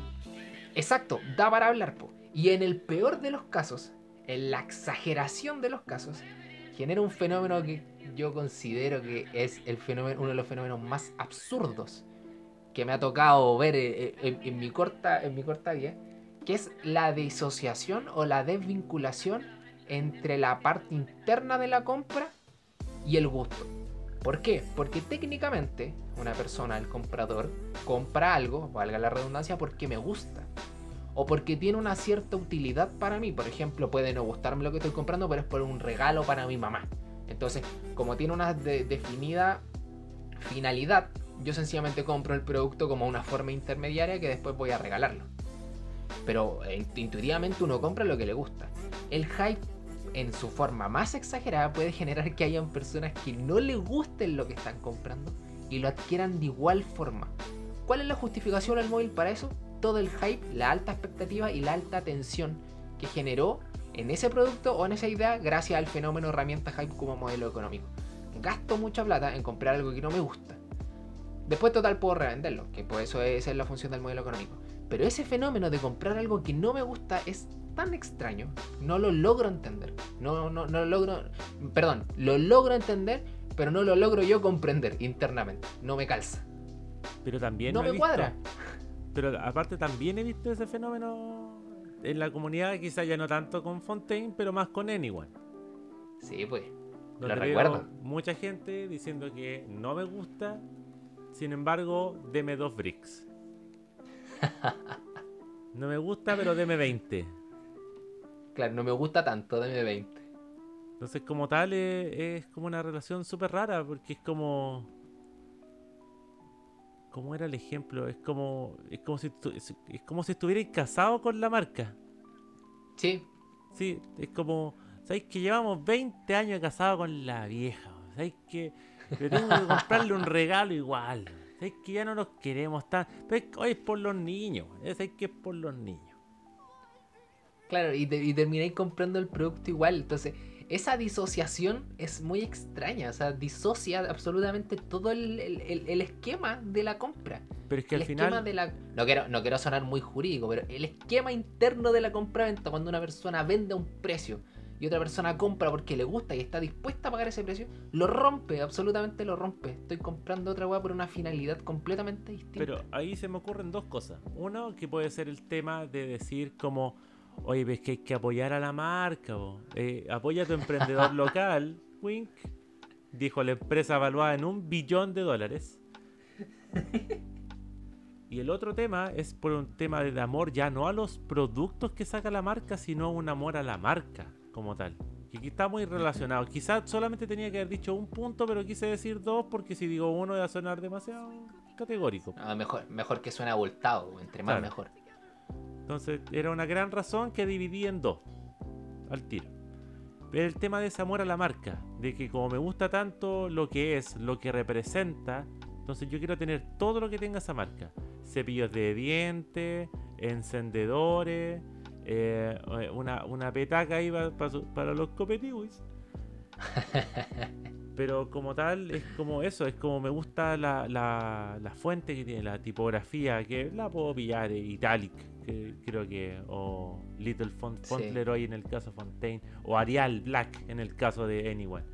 Exacto, da para hablar. Po. Y en el peor de los casos, en la exageración de los casos, genera un fenómeno que yo considero que es el fenómeno, uno de los fenómenos más absurdos que me ha tocado ver eh, eh, en, mi, corta, en mi corta vida, que es la disociación o la desvinculación entre la parte interna de la compra y el gusto. ¿Por qué? Porque técnicamente una persona, el comprador, compra algo, valga la redundancia, porque me gusta. O porque tiene una cierta utilidad para mí. Por ejemplo, puede no gustarme lo que estoy comprando, pero es por un regalo para mi mamá. Entonces, como tiene una definida finalidad, yo sencillamente compro el producto como una forma intermediaria que después voy a regalarlo. Pero eh, intuitivamente uno compra lo que le gusta. El hype en su forma más exagerada puede generar que hayan personas que no le gusten lo que están comprando y lo adquieran de igual forma. ¿Cuál es la justificación al móvil para eso? Todo el hype, la alta expectativa y la alta tensión que generó en ese producto o en esa idea gracias al fenómeno herramienta hype como modelo económico. Gasto mucha plata en comprar algo que no me gusta Después total puedo revenderlo, que por eso esa es la función del modelo económico. Pero ese fenómeno de comprar algo que no me gusta es tan extraño, no lo logro entender. No, no, no lo logro, perdón, lo logro entender, pero no lo logro yo comprender internamente. No me calza. Pero también no me cuadra. Pero aparte también he visto ese fenómeno en la comunidad, quizá ya no tanto con Fontaine, pero más con Anyone. Sí, pues. Lo recuerdo. Mucha gente diciendo que no me gusta sin embargo, deme dos bricks. No me gusta, pero deme 20. Claro, no me gusta tanto, deme 20. Entonces, como tal, es, como una relación súper rara, porque es como. ¿Cómo era el ejemplo? Es como. Es como si, es como si estuvierais casado con la marca. Sí. Sí, es como. ¿Sabéis que llevamos 20 años casados con la vieja? ¿Sabéis que.? Pero tengo que comprarle un regalo igual. Es que ya no nos queremos tan. Pero hoy es por los niños. Es que es por los niños. Claro, y, y termináis comprando el producto igual. Entonces, esa disociación es muy extraña. O sea, disocia absolutamente todo el, esquema de la compra. Pero es que al final. De la... no, quiero, no quiero sonar muy jurídico, pero el esquema interno de la compra-venta, cuando una persona vende a un precio y otra persona compra porque le gusta y está dispuesta a pagar ese precio, lo rompe, absolutamente lo rompe. Estoy comprando otra weá por una finalidad completamente distinta. Pero ahí se me ocurren dos cosas. Uno, que puede ser el tema de decir como, oye, ves que hay que apoyar a la marca, eh, apoya a tu emprendedor local, wink, dijo la empresa evaluada en un billón de dólares. Y el otro tema es por un tema de amor ya no a los productos que saca la marca, sino un amor a la marca como tal. Que está muy relacionado. Quizás solamente tenía que haber dicho un punto, pero quise decir dos porque si digo uno iba a sonar demasiado categórico. Mejor, mejor que suene abultado, entre más Claro. mejor. Entonces era una gran razón que dividí en dos. Al tiro. Pero el tema de ese amor a la marca. De que como me gusta tanto lo que es, lo que representa. Entonces yo quiero tener todo lo que tenga esa marca. Cepillos de dientes, encendedores, eh, una, una petaca ahí para los copetiwis. Pero como tal, es como eso, es como me gusta la, la, la fuente que tiene, la tipografía, que la puedo pillar, eh, Italic, que creo que, o Little Font, Font Sí. Leroy en el caso Fontaine, o Arial Black en el caso de Anyone.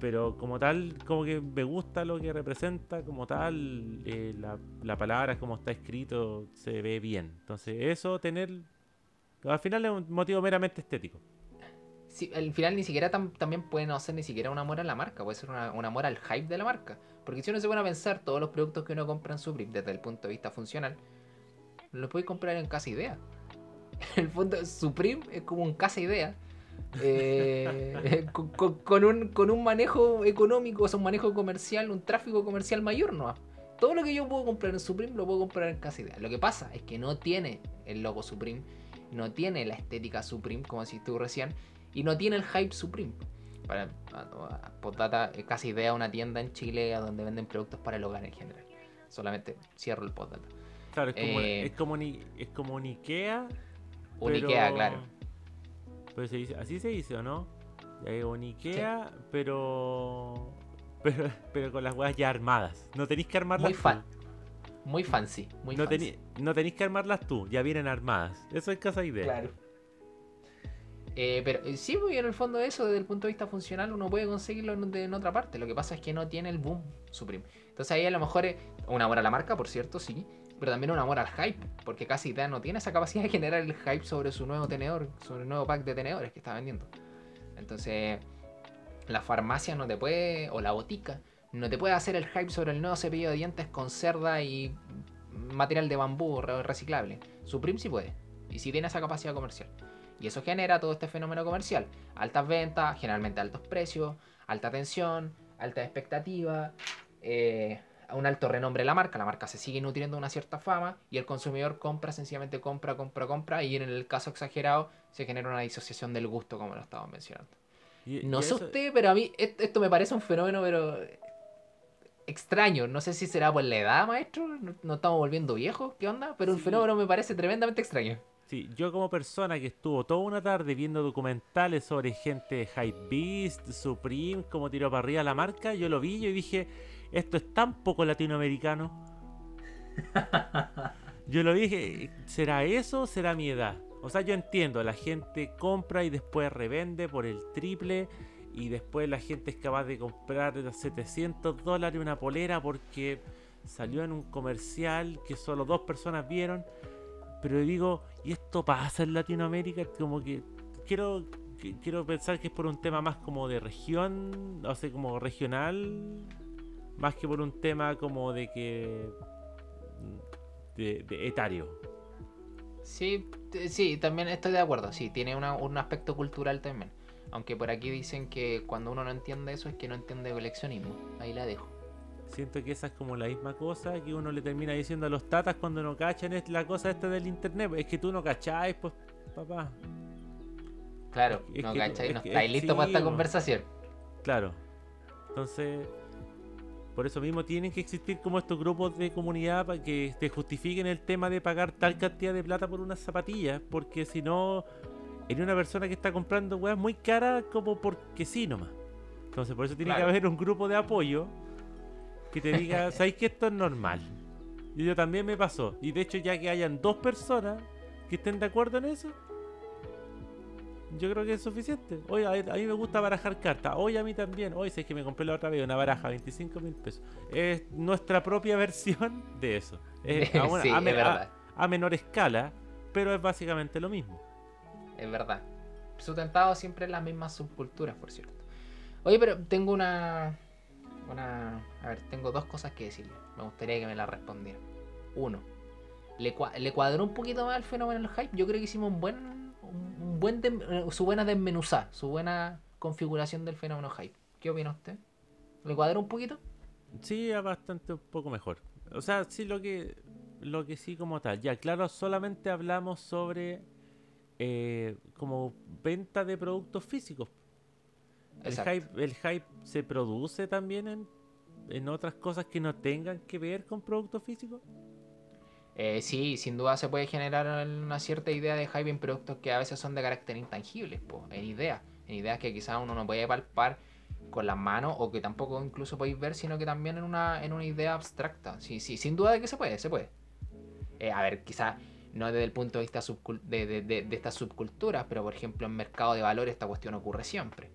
Pero como tal, como que me gusta lo que representa, como tal, eh, la, la palabra, como está escrito, se ve bien. Entonces, eso, tener. Al final es un motivo meramente estético. Sí, al final ni siquiera tam- también puede no ser ni siquiera un amor a la marca, puede ser una- un amor al hype de la marca. Porque si uno se pone a pensar todos los productos que uno compra en Supreme desde el punto de vista funcional, los puede comprar en casa idea. En el fondo, Supreme es como un casa idea. eh, con, un, con un manejo económico, o un manejo comercial, un tráfico comercial mayor, ¿no? Todo lo que yo puedo comprar en Supreme lo puedo comprar en casa idea. Lo que pasa es que no tiene el logo Supreme, no tiene la estética Supreme, como decís tú recién, y no tiene el hype Supreme. Para, a- a- postdata, eh, casi idea una tienda en Chile donde venden productos para el hogar en general. Solamente cierro el postdata. Claro, es como, Eh, es como, ni, es como un Ikea. Un pero- Ikea, claro. Pero se dice, así se dice, ¿o no? Un Ikea, pero, pero. Pero con las weas ya armadas. No tenéis que armarlas Muy tú. Muy fancy. Muy no, fancy. no tenéis que armarlas tú, ya vienen armadas. Eso es casa idea. Claro. Eh, pero eh, sí, y en el fondo eso, desde el punto de vista funcional, uno puede conseguirlo en, de- en otra parte. Lo que pasa es que no tiene el boom Supreme. Entonces ahí a lo mejor es un amor a la marca, por cierto, sí. Pero también un amor al hype. Porque casi idea no tiene esa capacidad de generar el hype sobre su nuevo tenedor, sobre el nuevo pack de tenedores que está vendiendo. Entonces, la farmacia no te puede, o la botica, no te puede hacer el hype sobre el nuevo cepillo de dientes con cerda y material de bambú re- reciclable. Supreme sí puede. Y sí tiene esa capacidad comercial. Y eso genera todo este fenómeno comercial. Altas ventas, generalmente altos precios, alta tensión, alta expectativa, eh, un alto renombre de la marca. La marca se sigue nutriendo de una cierta fama y el consumidor compra, sencillamente compra, compra, compra. Y en el caso exagerado se genera una disociación del gusto, como lo estábamos mencionando. Y- No y sé eso- usted, pero a mí et- esto me parece un fenómeno, pero extraño. No sé si será por la edad, maestro. No, no estamos volviendo viejos, ¿qué onda? Pero un fenómeno me parece tremendamente extraño. Sí, yo como persona que estuvo toda una tarde viendo documentales sobre gente de Hypebeast, Supreme, como tiró para arriba la marca, yo lo vi y dije, esto es tan poco latinoamericano. Yo lo dije, ¿será eso o será mi edad? O sea, yo entiendo, la gente compra y después revende por el triple y después la gente es capaz de comprar a 700 dólares una polera porque salió en un comercial que solo dos personas vieron. Pero digo, ¿y esto pasa en Latinoamérica? Como que quiero, quiero pensar que es por un tema más como de región, o sea, como regional, más que por un tema como de que... de, de etario. Sí, sí, también estoy de acuerdo. Sí, tiene una- un aspecto cultural también. Aunque por aquí dicen que cuando uno no entiende eso es que no entiende coleccionismo. Ahí la dejo. Siento que esa es como la misma cosa que uno le termina diciendo a los tatas cuando no cachan es la cosa esta del internet. Es que tú no cacháis, pues, papá. Claro, Es no es no estáis es- listo sí, para esta conversación. Claro. Entonces, por eso mismo tienen que existir como estos grupos de comunidad para que te justifiquen el tema de pagar tal cantidad de plata por unas zapatillas, porque si no, eres una persona que está comprando weas muy caras como porque sí nomás. Entonces, por eso tiene Claro. que haber un grupo de apoyo que te diga, ¿sabéis que esto es normal? Y yo también me pasó. Y de hecho, ya que hayan dos personas que estén de acuerdo en eso, yo creo que es suficiente. Oye, a, mí me gusta barajar cartas. Hoy a mí también. Hoy sé que me compré la otra vez una baraja, 25 mil pesos. Es nuestra propia versión de eso. Es a, una- sí, a es me- a- verdad. a menor escala, pero es básicamente lo mismo. Es verdad. Sustentado siempre en las mismas subculturas, por cierto. Oye, pero tengo una. Una. A ver, tengo dos cosas que decirle. Me gustaría que me las respondiera. Uno. Le, cua- cuadró un poquito más el fenómeno del hype. Yo creo que hicimos un buen. Un buen eh, su buena desmenuzada. Su buena configuración del fenómeno hype. ¿Qué opina usted? ¿Le cuadró un poquito? Sí, bastante un poco mejor. O sea, sí, lo que, lo que sí como tal. Ya, claro, solamente hablamos sobre eh, como venta de productos físicos. El hype, el hype se produce también en, en otras cosas que no tengan que ver con productos físicos. Eh, sí, sin duda se puede generar una cierta idea de hype en productos que a veces son de carácter intangible, po, en ideas, en ideas que quizás uno no puede palpar con las manos o que tampoco incluso podéis ver, sino que también en una, en una idea abstracta. Sí, sí, sin duda de que se puede, se puede. Eh, a ver, quizás no desde el punto de vista de, estas subculturas, pero por ejemplo en mercado de valores esta cuestión ocurre siempre.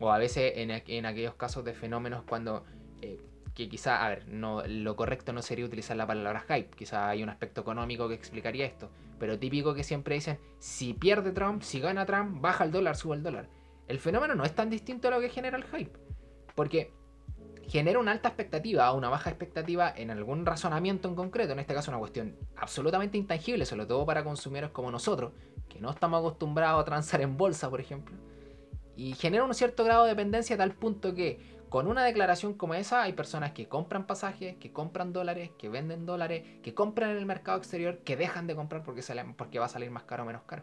O a veces en aquellos casos de fenómenos cuando... eh, que quizá, a ver, no, lo correcto no sería utilizar la palabra hype, quizá hay un aspecto económico que explicaría esto, pero típico que siempre dicen, si pierde Trump, si gana Trump, baja el dólar, sube el dólar. El fenómeno no es tan distinto a lo que genera el hype, porque genera una alta expectativa o una baja expectativa en algún razonamiento en concreto, en este caso una cuestión absolutamente intangible, sobre todo para consumidores como nosotros, que no estamos acostumbrados a transar en bolsa, por ejemplo, y genera un cierto grado de dependencia a tal punto que con una declaración como esa hay personas que compran pasajes, que compran dólares, que venden dólares, que compran en el mercado exterior, que dejan de comprar porque, sale- porque va a salir más caro o menos caro.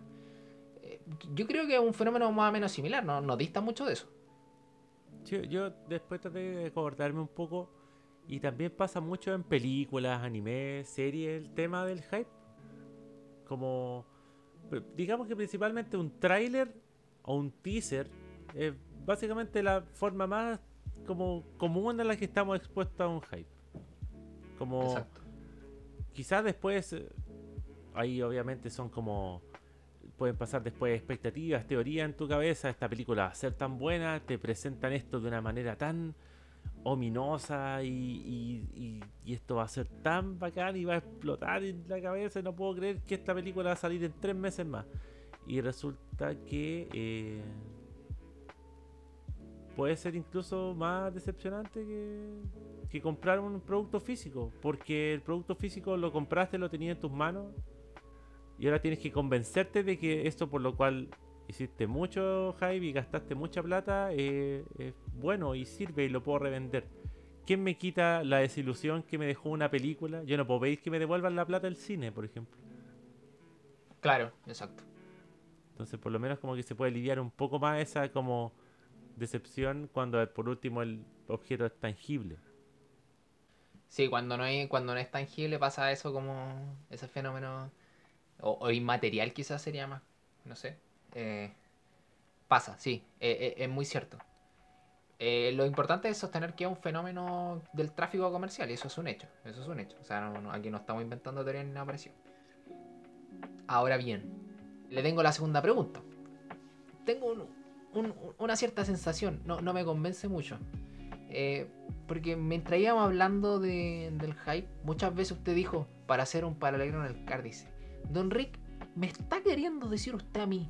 Eh, Yo creo que es un fenómeno más o menos similar, no, no dista mucho de eso. Yo, yo después traté de acordarme un poco y también pasa mucho en películas, anime, series, el tema del hype. Como, digamos que principalmente un tráiler o un teaser es básicamente la forma más como común en la que estamos expuestos a un hype. Como Exacto. quizás después eh, ahí obviamente son como pueden pasar después expectativas, teorías en tu cabeza, esta película va a ser tan buena, te presentan esto de una manera tan ominosa y- y esto va a ser tan bacán y va a explotar en la cabeza y no puedo creer que esta película va a salir en tres meses más. Y resulta que eh, puede ser incluso más decepcionante que, que comprar un producto físico, porque el producto físico lo compraste, lo tenías en tus manos y ahora tienes que convencerte de que esto por lo cual hiciste mucho hype y gastaste mucha plata eh, es bueno y sirve y lo puedo revender. ¿Quién me quita la desilusión que me dejó una película? Yo no puedo pedir que me devuelvan la plata del cine, por ejemplo. Claro, exacto. Entonces, por lo menos como que se puede lidiar un poco más esa como decepción cuando por último el objeto es tangible. Sí, cuando no, hay, cuando no es tangible pasa eso como ese fenómeno, o, inmaterial quizás sería más, no sé. Eh, pasa, sí, eh, eh, es muy cierto. Lo importante es sostener que es un fenómeno del tráfico comercial y eso es un hecho, eso es un hecho. O sea, aquí no estamos inventando teorías ni nada parecido. Ahora bien, le tengo la segunda pregunta. Tengo un- un- una cierta sensación, no, no me convence mucho. Porque mientras íbamos hablando de- del hype, muchas veces usted dijo, para hacer un paralelo en el CAR, dice, Don Rick, ¿me está queriendo decir usted a mí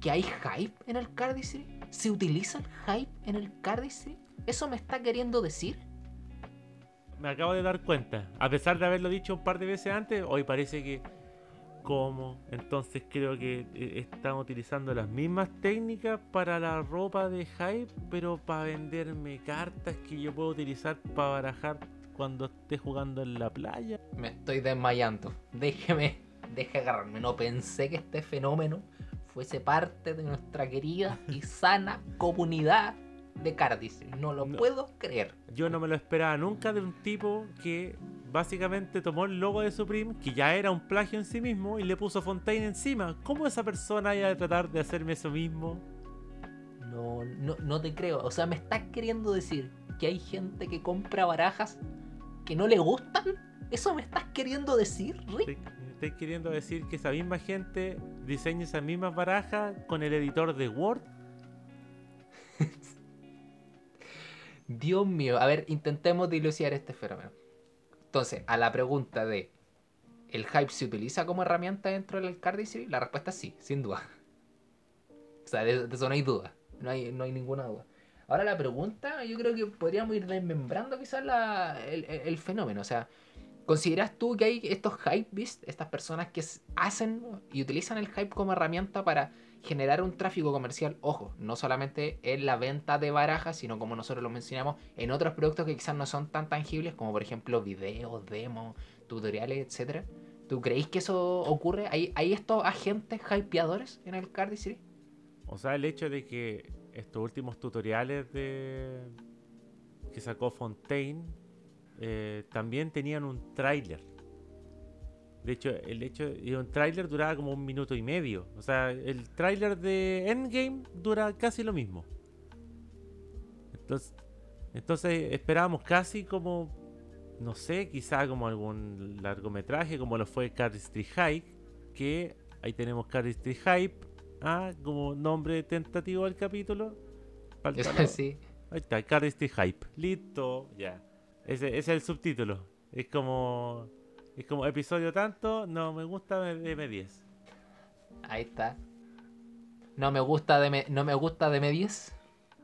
que hay hype en el Cardistry? ¿Se utiliza el hype en el Cardistry? ¿Eso me está queriendo decir? Me acabo de dar cuenta. A pesar de haberlo dicho un par de veces antes, hoy parece que... ¿Cómo? Entonces creo que eh, están utilizando las mismas técnicas para la ropa de hype, pero para venderme cartas que yo puedo utilizar para barajar cuando esté jugando en la playa. Me estoy desmayando. Déjeme, deje agarrarme. No pensé que este fenómeno fuese parte de nuestra querida y sana comunidad de Cardistry. No lo No. puedo creer. Yo no me lo esperaba nunca de un tipo que básicamente tomó el logo de Supreme, que ya era un plagio en sí mismo, y le puso Fontaine encima. ¿Cómo esa persona iba a tratar de hacerme eso mismo? No, no, no te creo. O sea, me estás queriendo decir que hay gente que compra barajas que no le gustan. ¿Eso me estás queriendo decir, Rick? Estoy queriendo decir que esa misma gente diseña esas mismas barajas con el editor de Word. Dios mío. A ver, intentemos dilucidar este fenómeno. Entonces, a la pregunta de ¿el hype se utiliza como herramienta dentro del cardistry? La respuesta es sí, sin duda. O sea, de, eso no hay duda. No hay, no hay ninguna duda. Ahora la pregunta, yo creo que podríamos ir desmembrando quizás la- el- el fenómeno. O sea, ¿consideras tú que hay estos hype beasts, estas personas que hacen y utilizan el hype como herramienta para generar un tráfico comercial, ojo, no solamente en la venta de barajas, sino como nosotros lo mencionamos, en otros productos que quizás no son tan tangibles, como por ejemplo videos, demos, tutoriales, etcétera. ¿Tú creéis que eso ocurre? ¿Hay, ¿Hay estos agentes hypeadores en el Cardistry? O sea, el hecho de que estos últimos tutoriales de que sacó Fontaine eh, también tenían un tráiler. De hecho, el hecho de un tráiler duraba como un minuto y medio. O sea, el tráiler de Endgame dura casi lo mismo. Entonces, entonces esperábamos casi como, no sé, quizá como algún largometraje, como lo fue Cardistry Hype, que ahí tenemos Cardistry Hype, ah, como nombre tentativo del capítulo. sí. Ahí está, Cardistry Hype. Listo, ya. Ese, ese es el subtítulo. Es como es como episodio tanto, no me gusta de M10. Ahí está. No me gusta de no me gusta de M10.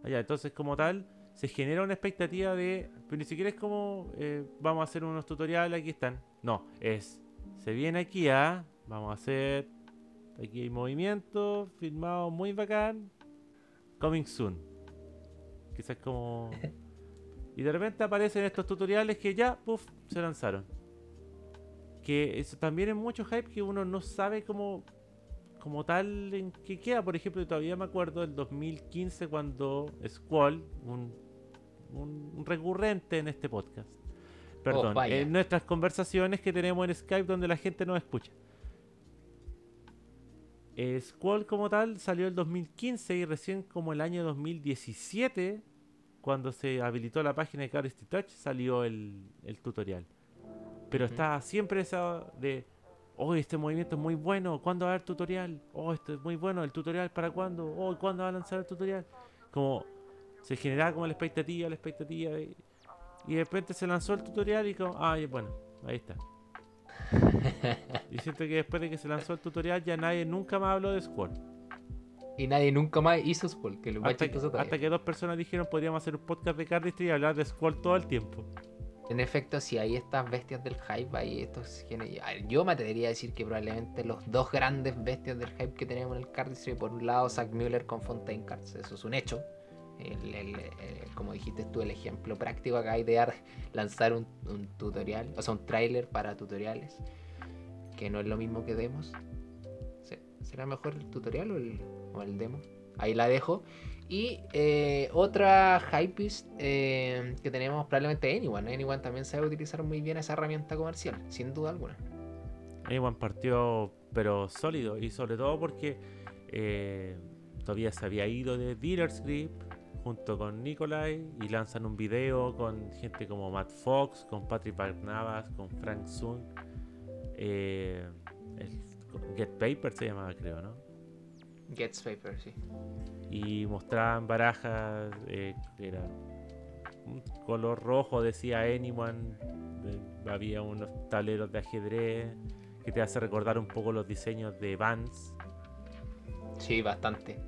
Allá, entonces como tal, se genera una expectativa de. Pero ni siquiera es como eh, vamos a hacer unos tutoriales, aquí están. No, es. Se viene aquí a. Vamos a hacer. Aquí hay movimiento, filmado muy bacán. Coming soon. Quizás como. Y de repente aparecen estos tutoriales que ya, puff, se lanzaron que eso también es mucho hype que uno no sabe cómo como tal en qué queda. Por ejemplo, todavía me acuerdo del 2015 cuando Squall, un, un, recurrente en este podcast, perdón, oh, en nuestras conversaciones que tenemos en Skype donde la gente nos escucha. Eh, Squall como tal salió el 2015 y recién como el año 2017, cuando se habilitó la página de Cardistry Touch, salió el, el tutorial. Pero está siempre esa de, oh, este movimiento es muy bueno, ¿cuándo va a haber tutorial? Oh, esto es muy bueno, ¿el tutorial para cuándo? Oh, ¿cuándo va a lanzar el tutorial? Como se generaba como la expectativa, la expectativa. Y, de repente se lanzó el tutorial y como, ah, bueno, ahí está. y siento que después de que se lanzó el tutorial ya nadie nunca más habló de Squall. Y nadie nunca más hizo Squall, que lo hasta, que, hasta que dos personas dijeron podríamos hacer un podcast de Cardistry y hablar de Squall todo el tiempo. En efecto, si hay estas bestias del hype, hay estos. Yo me atrevería a decir que probablemente los dos grandes bestias del hype que tenemos en el cardistry, por un lado, Zack Müller con Fontaine Cards, eso es un hecho. como dijiste tú, el ejemplo práctico acá, idear lanzar un, tutorial, o sea, un trailer para tutoriales, que no es lo mismo que demos. ¿Será mejor el tutorial o el, el demo? Ahí la dejo. Y eh, otra hypebeast eh, que tenemos probablemente Anyone. Anyone también sabe utilizar muy bien esa herramienta comercial, sin duda alguna. Anyone partió pero sólido y sobre todo porque eh, todavía se había ido de Dealer's Grip junto con Nikolai y lanzan un video con gente como Matt Fox, con Patrick Barnabas, con Frank Sun. el Get Paper se llamaba creo, ¿no? Gets Paper, sí y mostraban barajas, eh, era un color rojo, decía Anyone, había unos tableros de ajedrez que te hace recordar un poco los diseños de Vans. Sí, bastante.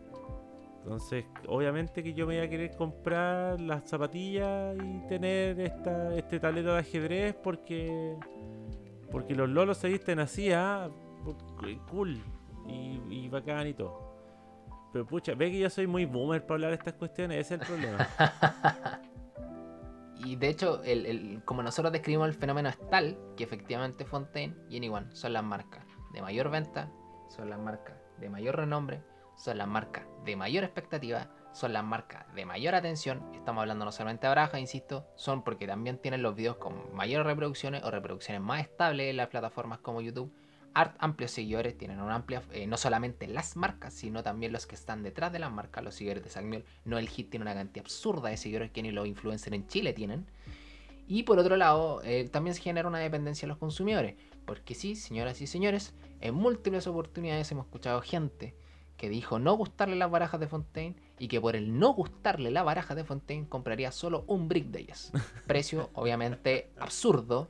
Entonces, obviamente que yo me iba a querer comprar las zapatillas y tener esta, este tablero de ajedrez porque porque los lolos se visten así, ¿ah? cool y, y bacán y todo. Pero pucha, ve que yo soy muy boomer para hablar de estas cuestiones, ese es el problema. y de hecho, el, como nosotros describimos el fenómeno es tal que efectivamente Fontaine y Anyone son las marcas de mayor venta, son las marcas de mayor renombre, son las marcas de mayor expectativa, son las marcas de mayor atención. Estamos hablando no solamente de Baraja, insisto, son porque también tienen los videos con mayores reproducciones o reproducciones más estables en las plataformas como YouTube amplios seguidores, tienen una amplia, eh, no solamente las marcas, sino también los que están detrás de las marcas, los seguidores de Sagmiel. No el hit tiene una cantidad absurda de seguidores que ni los influencers en Chile tienen. Y por otro lado, eh, también se genera una dependencia de los consumidores. Porque sí, señoras y señores, en múltiples oportunidades hemos escuchado gente que dijo no gustarle las barajas de Fontaine y que por el no gustarle la baraja de Fontaine compraría solo un brick de ellas. Precio obviamente absurdo,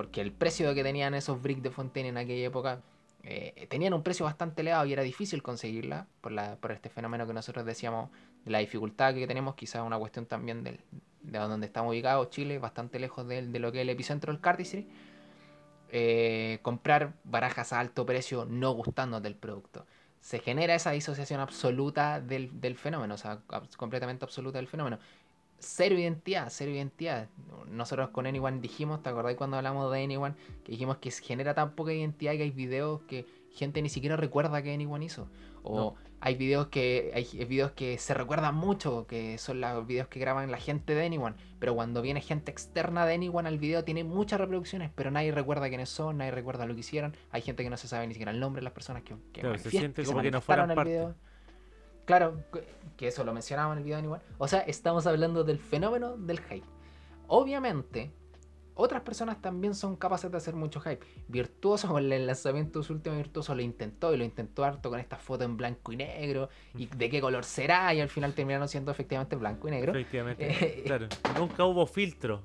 porque el precio que tenían esos bricks de Fontaine en aquella época eh, tenían un precio bastante elevado y era difícil conseguirla por, la, por este fenómeno que nosotros decíamos de la dificultad que tenemos, quizás una cuestión también del, de donde estamos ubicados, Chile, bastante lejos de, lo que es el epicentro del cardistry. Eh, comprar barajas a alto precio no gustándote del producto. se genera esa disociación absoluta del, del fenómeno, o sea, completamente absoluta del fenómeno. Cero identidad, cero identidad. Nosotros con Anyone dijimos, ¿te acordás cuando hablamos de Anyone? Que dijimos que genera tan poca identidad que hay videos que gente ni siquiera recuerda que Anyone hizo. O No. hay videos que hay videos que se recuerdan mucho, que son los videos que graban la gente de Anyone. Pero cuando viene gente externa de Anyone al video tiene muchas reproducciones, pero nadie recuerda quiénes son, nadie recuerda lo que hicieron. Hay gente que no se sabe ni siquiera el nombre de las personas que, que Claro, se siente se como que no fueran parte. video. Claro, que- eso lo mencionábamos en el video de Anyone. O sea, estamos hablando del fenómeno del hype. Obviamente, otras personas también son capaces de hacer mucho hype. Virtuoso con el lanzamiento de su último Virtuoso lo intentó y lo intentó harto con esta foto en blanco y negro y de qué color será y al final terminaron siendo efectivamente blanco y negro. Efectivamente. Eh, claro. Nunca hubo filtro.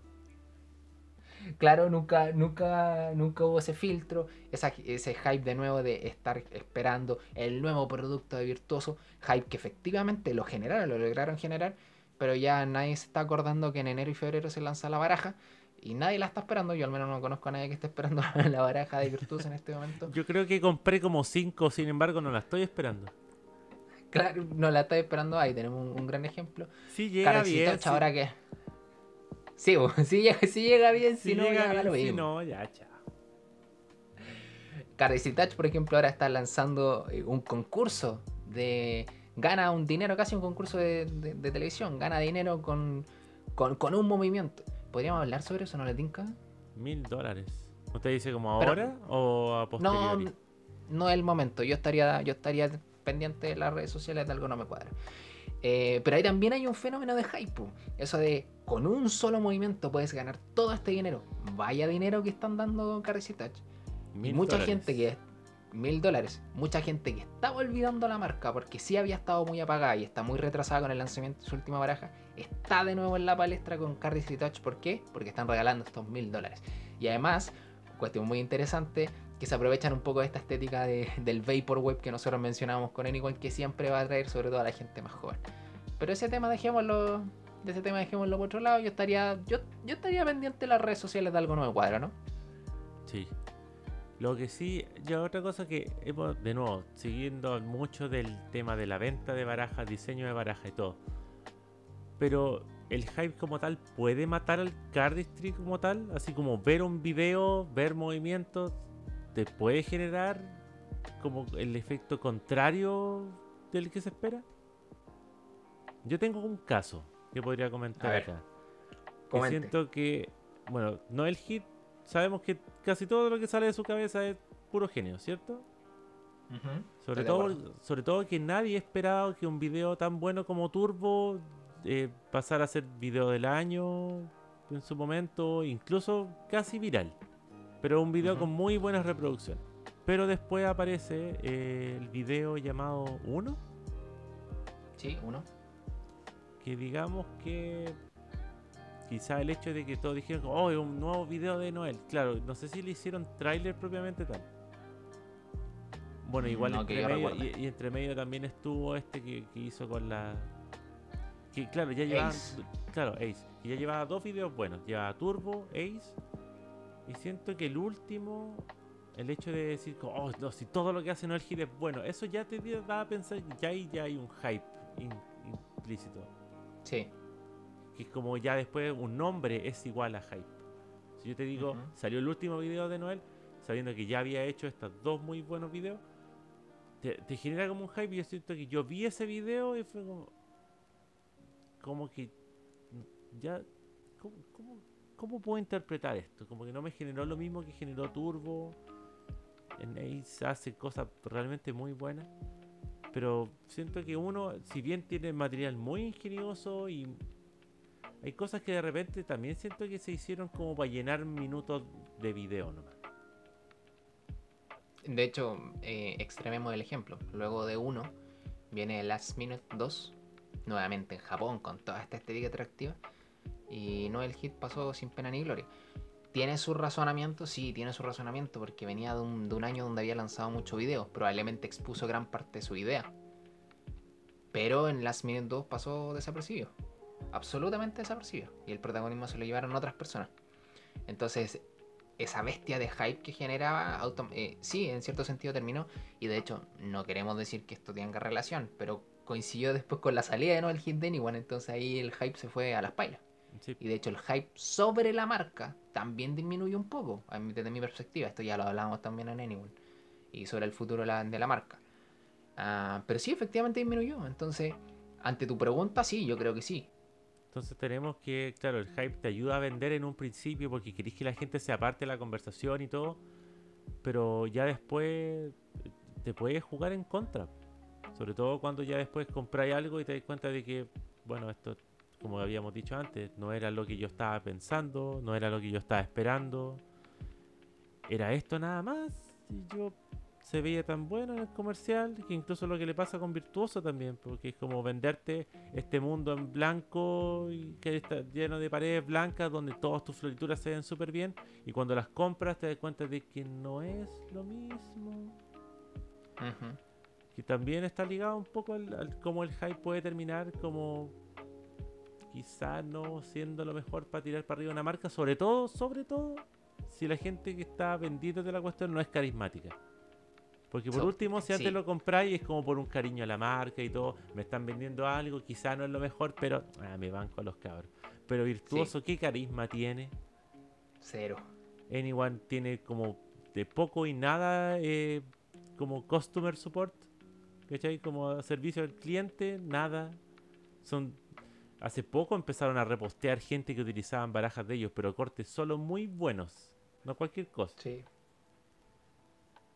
Claro, nunca, nunca, nunca hubo ese filtro, esa- ese hype de nuevo de estar esperando el nuevo producto de Virtuoso, hype que efectivamente lo generaron, lo lograron generar, pero ya nadie se está acordando que en enero y febrero se lanza la baraja y nadie la está esperando, yo al menos no conozco a nadie que esté esperando la baraja de Virtuoso en este momento. Yo creo que compré como 5, sin embargo no la estoy esperando. Claro, no la está esperando, ahí tenemos un, un gran ejemplo. Sí llega bien. Sí- ahora que... Sí, sí llega, bien, si no, llega ya bien, lo si no, ya, chao. Crazy Touch, por ejemplo, ahora está lanzando eh, un concurso de. Gana un dinero, casi un concurso de, de- de televisión. Gana dinero con, con, con un movimiento. ¿Podríamos hablar sobre eso, no le tinca? Mil dólares. ¿Usted dice como Pero- ahora o a No, posteriori? no es el momento. Yo estaría, yo estaría pendiente de las redes sociales de algo no me cuadra. Eh, pero ahí también hay un fenómeno de hype. Eso de con un solo movimiento puedes ganar todo este dinero. Vaya dinero que están dando Crazy Touch. Mil mucha dólares. gente que mil dólares, mucha gente que estaba olvidando la marca porque sí había estado muy apagada y está muy retrasada con el lanzamiento de su última baraja, está de nuevo en la palestra con Carries y Touch. ¿Por qué? Porque están regalando estos mil dólares. Y además, cuestión muy interesante, que se aprovechan un poco de esta estética de- del Vaporwave que nosotros mencionábamos con Anyone, que siempre va a atraer sobre todo a la gente más joven. Pero ese tema dejémoslo, de ese tema dejémoslo por otro lado, yo estaría, yo, yo estaría pendiente de las redes sociales de algo no me cuadra, ¿no? Sí. Lo que sí, ya otra cosa que hemos, de nuevo, siguiendo mucho del tema de la venta de barajas, diseño de baraja y todo. Pero el hype como tal puede matar al cardistry como tal, así como ver un video, ver movimientos, te puede generar como el efecto contrario del que se espera. Yo tengo un caso que podría comentar acá. que siento que, bueno, no el hit, sabemos que casi todo lo que sale de su cabeza es puro genio, ¿cierto? Sobre todo, sobre todo que nadie esperaba que un video tan bueno como Turbo eh, pasara a ser video del año en su momento, incluso casi viral. Pero un video con muy buenas reproducciones. Pero después aparece eh, el video llamado 1, Sí, uno. que digamos que quizá el hecho de que todos dijeron, oh, es un nuevo video de Noel. Claro, no sé si le hicieron tráiler propiamente tal. Bueno, igual No, que entre medio, y, y entre medio también estuvo este que, que hizo con la... Que claro, ya llevaba... Claro, Ace. Que ya llevaba dos videos buenos. Llevaba Turbo, Ace. Y siento que el último, el hecho de decir, oh, no, si todo lo que hace Noel Hit es bueno, eso ya te da a pensar que ya ya hay un hype in- implícito Sí. que es como ya después un nombre es igual a hype. Si yo te digo, salió el último video de Noel, sabiendo que ya había hecho estos dos muy buenos videos, te, te genera como un hype y yo siento que yo vi ese video y fue como... Como que... Ya... ¿Cómo, cómo, cómo puedo interpretar esto? Como que no me generó lo mismo que generó Turbo. En Ace hace cosas realmente muy buenas. Pero siento que uno, si bien tiene material muy ingenioso y hay cosas que de repente también siento que se hicieron como para llenar minutos de video nomás. De hecho, eh, extrememos el ejemplo. Luego de uno, viene Last Minute 2, nuevamente en Japón, con toda esta estética atractiva. Y no el hit pasó sin pena ni gloria. ¿Tiene su razonamiento? Sí, tiene su razonamiento, porque venía de un, año donde había lanzado muchos videos. Probablemente expuso gran parte de su idea. Pero en Last Minute 2 pasó desapercibido. Absolutamente desapercibido. Y el protagonismo se lo llevaron otras personas. Entonces, esa bestia de hype que generaba, eh, sí, en cierto sentido terminó. Y de hecho, no queremos decir que esto tenga relación, pero coincidió después con la salida de no el hit de Anyone, entonces ahí el hype se fue a las pailas. Sí. Y de hecho el hype sobre la marca también disminuyó un poco, desde mi perspectiva. Esto ya lo hablábamos también en Anyone. Y sobre el futuro de la, de la marca. Ah, pero sí, efectivamente disminuyó. Entonces, ante tu pregunta, sí, yo creo que sí. Entonces tenemos que, claro, el hype te ayuda a vender en un principio porque querés que la gente se aparte de la conversación y todo, pero ya después te puedes jugar en contra. Sobre todo cuando ya después compráis algo y te das cuenta de que, bueno, esto, como habíamos dicho antes, no era lo que yo estaba pensando, no era lo que yo estaba esperando. Era esto nada más. Y yo se veía tan bueno en el comercial que incluso lo que le pasa con Virtuoso también, porque es como venderte este mundo en blanco y que está lleno de paredes blancas donde todas tus florituras se ven súper bien y cuando las compras te das cuenta de que no es lo mismo. Que también está ligado un poco al, al cómo el hype puede terminar como quizá no siendo lo mejor para tirar para arriba una marca, sobre todo, sobre todo, si la gente que está vendiendo de la cuestión no es carismática. Porque por So- último, si antes sí. lo compráis es como por un cariño a la marca y todo, me están vendiendo algo, quizá no es lo mejor, pero ah, me van con los cabros. Pero virtuoso, ¿qué carisma tiene? Cero. Anyone tiene como de poco y nada eh, como customer support, ¿cachai? Como servicio al cliente, nada. Son hace poco empezaron a repostear gente que utilizaban barajas de ellos, pero cortes solo muy buenos, no cualquier cosa. Sí.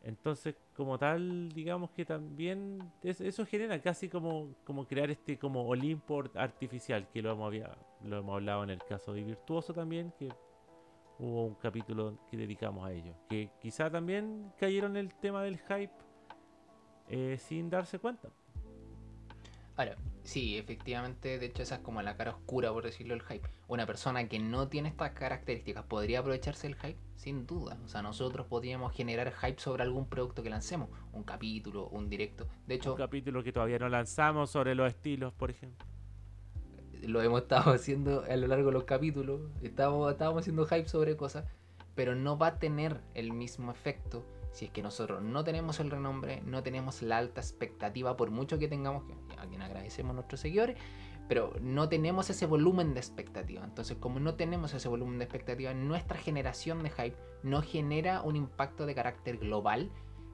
Entonces, como tal, digamos que también es- eso genera casi como, como crear este como Olimpo artificial, que lo hemos, había- lo hemos hablado en el caso de Virtuoso también, que hubo un capítulo que dedicamos a ello. Que quizá también cayeron en el tema del hype eh, sin darse cuenta. Ahora, sí, efectivamente, de hecho esa es como la cara oscura, por decirlo, del hype. Una persona que no tiene estas características, ¿podría aprovecharse del hype? Sin duda. O sea, nosotros podríamos generar hype sobre algún producto que lancemos. Un capítulo, un directo. De hecho, Un capítulo que todavía no lanzamos sobre los estilos, por ejemplo. lo hemos estado haciendo a lo largo de los capítulos. Estábamos, estábamos haciendo hype sobre cosas. Pero no va a tener el mismo efecto si es que nosotros no tenemos el renombre, no tenemos la alta expectativa, por mucho que tengamos, a quien agradecemos a nuestros seguidores, pero no tenemos ese volumen de expectativa. Entonces, como no tenemos ese volumen de expectativa, nuestra generación de hype no genera un impacto de carácter global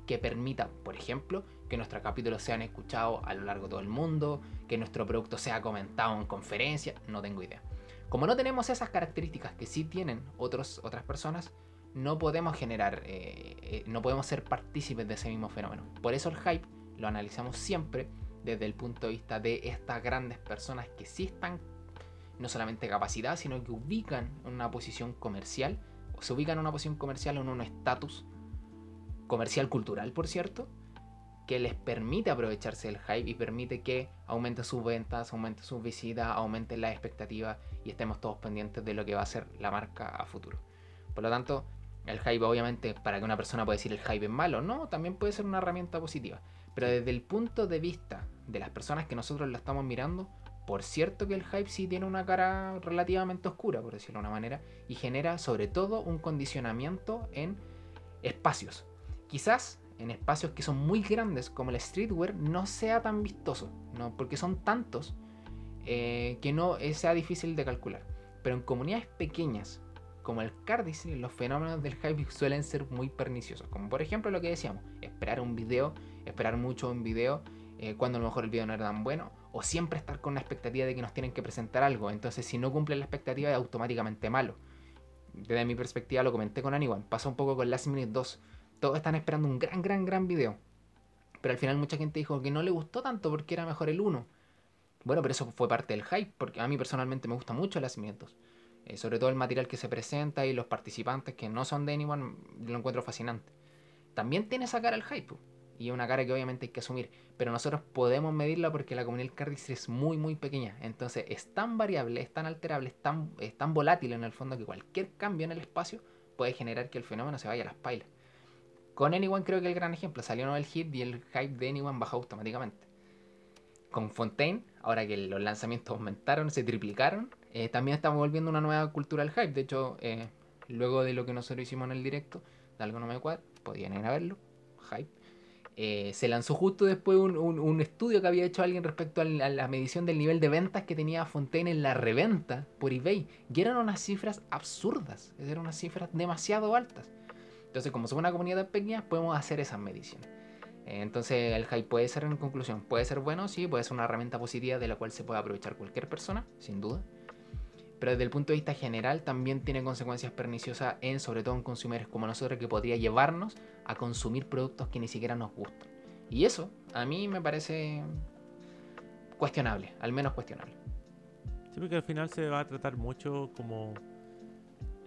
que permita, por ejemplo, que nuestros capítulos sean escuchados a lo largo de todo el mundo, que nuestro producto sea comentado en conferencias, no tengo idea. Como no tenemos esas características que sí tienen otros, otras personas, no podemos generar, eh, eh, no podemos ser partícipes de ese mismo fenómeno. Por eso el hype lo analizamos siempre desde el punto de vista de estas grandes personas que sí están no solamente capacitadas, sino que ubican en una posición comercial, o se ubican en una posición comercial en un estatus comercial cultural, por cierto, que les permite aprovecharse del hype y permite que aumente sus ventas, aumente sus visitas, aumente las expectativas y estemos todos pendientes de lo que va a ser la marca a futuro. Por lo tanto, el hype obviamente para que una persona pueda decir el hype es malo, no, también puede ser una herramienta positiva. Pero desde el punto de vista de las personas que nosotros la estamos mirando, por cierto que el hype sí tiene una cara relativamente oscura, por decirlo de una manera, y genera sobre todo un condicionamiento en espacios. Quizás en espacios que son muy grandes como el streetwear no sea tan vistoso, ¿no? porque son tantos eh, que no sea difícil de calcular. Pero en comunidades pequeñas como el Cardistry, los fenómenos del hype suelen ser muy perniciosos. Como por ejemplo lo que decíamos, esperar un video, esperar mucho un video, eh, cuando a lo mejor el video no era tan bueno, o siempre estar con una expectativa de que nos tienen que presentar algo. Entonces si no cumplen la expectativa es automáticamente malo. Desde mi perspectiva lo comenté con Anyone, pasa un poco con Last Minute 2. Todos están esperando un gran, gran, gran video. Pero al final mucha gente dijo que no le gustó tanto porque era mejor el 1. Bueno, pero eso fue parte del hype, porque a mí personalmente me gusta mucho Last Minute 2. Eh, sobre todo el material que se presenta y los participantes que no son de Anyone, lo encuentro fascinante. También tiene esa cara el hype, y una cara que obviamente hay que asumir, pero nosotros podemos medirla porque la comunidad Cardistry es muy muy pequeña, entonces es tan variable, es tan alterable, es tan, es tan volátil en el fondo que cualquier cambio en el espacio puede generar que el fenómeno se vaya a las pailas. Con Anyone creo que el gran ejemplo, salió el hit y el hype de Anyone bajó automáticamente. Con Fontaine, ahora que los lanzamientos aumentaron, se triplicaron, eh, también estamos volviendo una nueva cultura del hype. De hecho, eh, luego de lo que nosotros hicimos en el directo, de algo no me cuadra, podían ir a verlo, hype. Eh, se lanzó justo después un, un, estudio que había hecho alguien respecto a la, medición del nivel de ventas que tenía Fontaine en la reventa por eBay. Y eran unas cifras absurdas, eran unas cifras demasiado altas. Entonces, como somos una comunidad pequeña, podemos hacer esas mediciones. Entonces, el hype puede ser, en conclusión, puede ser bueno, sí, puede ser una herramienta positiva de la cual se puede aprovechar cualquier persona, sin duda pero desde el punto de vista general también tiene consecuencias perniciosas en, sobre todo en consumidores como nosotros, que podría llevarnos a consumir productos que ni siquiera nos gustan. Y eso a mí me parece cuestionable, al menos cuestionable. Sí, porque al final se va a tratar mucho como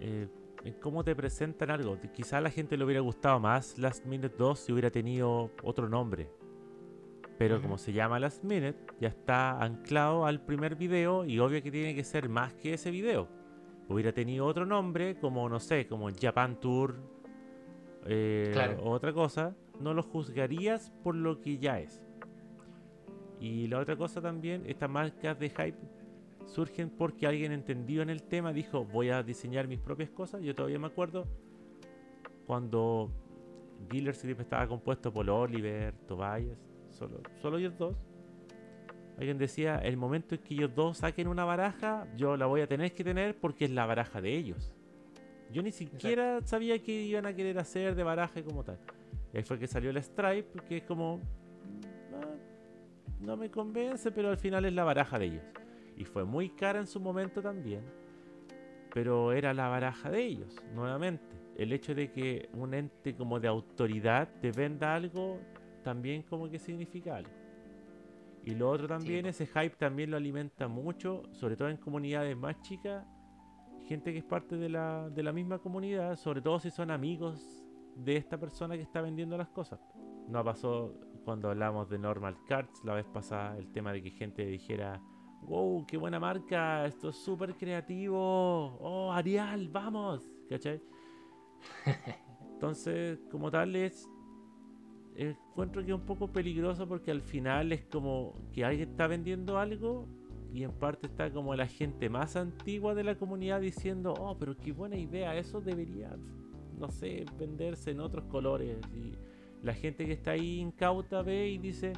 eh, cómo te presentan algo. Quizá a la gente le hubiera gustado más Last Minute 2 si hubiera tenido otro nombre. Pero como se llama Last Minute, ya está anclado al primer video y obvio que tiene que ser más que ese video. Hubiera tenido otro nombre, como no sé, como Japan Tour eh, o otra cosa, no lo juzgarías por lo que ya es. Y la otra cosa también, estas marcas de hype surgen porque alguien entendió en el tema, dijo voy a diseñar mis propias cosas. Yo todavía me acuerdo cuando Dealership estaba compuesto por Oliver, Tobias solo, solo ellos dos. Alguien decía, el momento en que ellos dos saquen una baraja, yo la voy a tener que tener porque es la baraja de ellos. Yo ni siquiera sabía que iban a querer hacer de baraja como tal. Y ahí fue que salió el Stripe, que es como... Ah, no me convence, pero al final es la baraja de ellos. Y fue muy cara en su momento también. Pero era la baraja de ellos, nuevamente. El hecho de que un ente como de autoridad te venda algo también como que significa algo. Y lo otro también, ese hype también lo alimenta mucho, sobre todo en comunidades más chicas, gente que es parte de la, de la misma comunidad, sobre todo si son amigos de esta persona que está vendiendo las cosas. No pasó cuando hablamos de Normal Cards la vez pasada, el tema de que gente dijera, wow, qué buena marca, esto es súper creativo, oh, Arial, vamos, ¿cachai? Entonces, como tal, es encuentro que es un poco peligroso porque al final es como que alguien está vendiendo algo y en parte está como la gente más antigua de la comunidad diciendo, oh, pero qué buena idea, eso debería, no sé, venderse en otros colores. Y la gente que está ahí incauta ve y dice,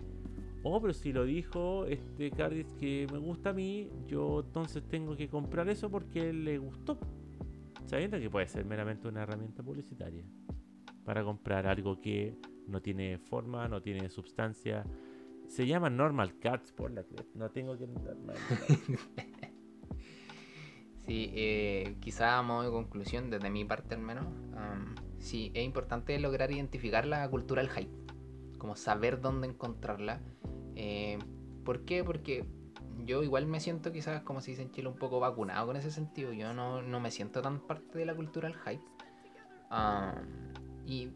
oh, pero si lo dijo este Cardis que me gusta a mí, yo entonces tengo que comprar eso porque le gustó. Sabiendo que puede ser meramente una herramienta publicitaria para comprar algo que no tiene forma, no tiene sustancia. Se llama Normal Cats, por la que no tengo que Sí, eh, quizá a modo de conclusión, desde mi parte al menos, sí, es importante lograr identificar la cultura del hype, como saber dónde encontrarla. Eh, ¿Por qué? Porque yo igual me siento quizás, como se dice en Chile, un poco vacunado con ese sentido. Yo no, no me siento tan parte de la cultura del hype. y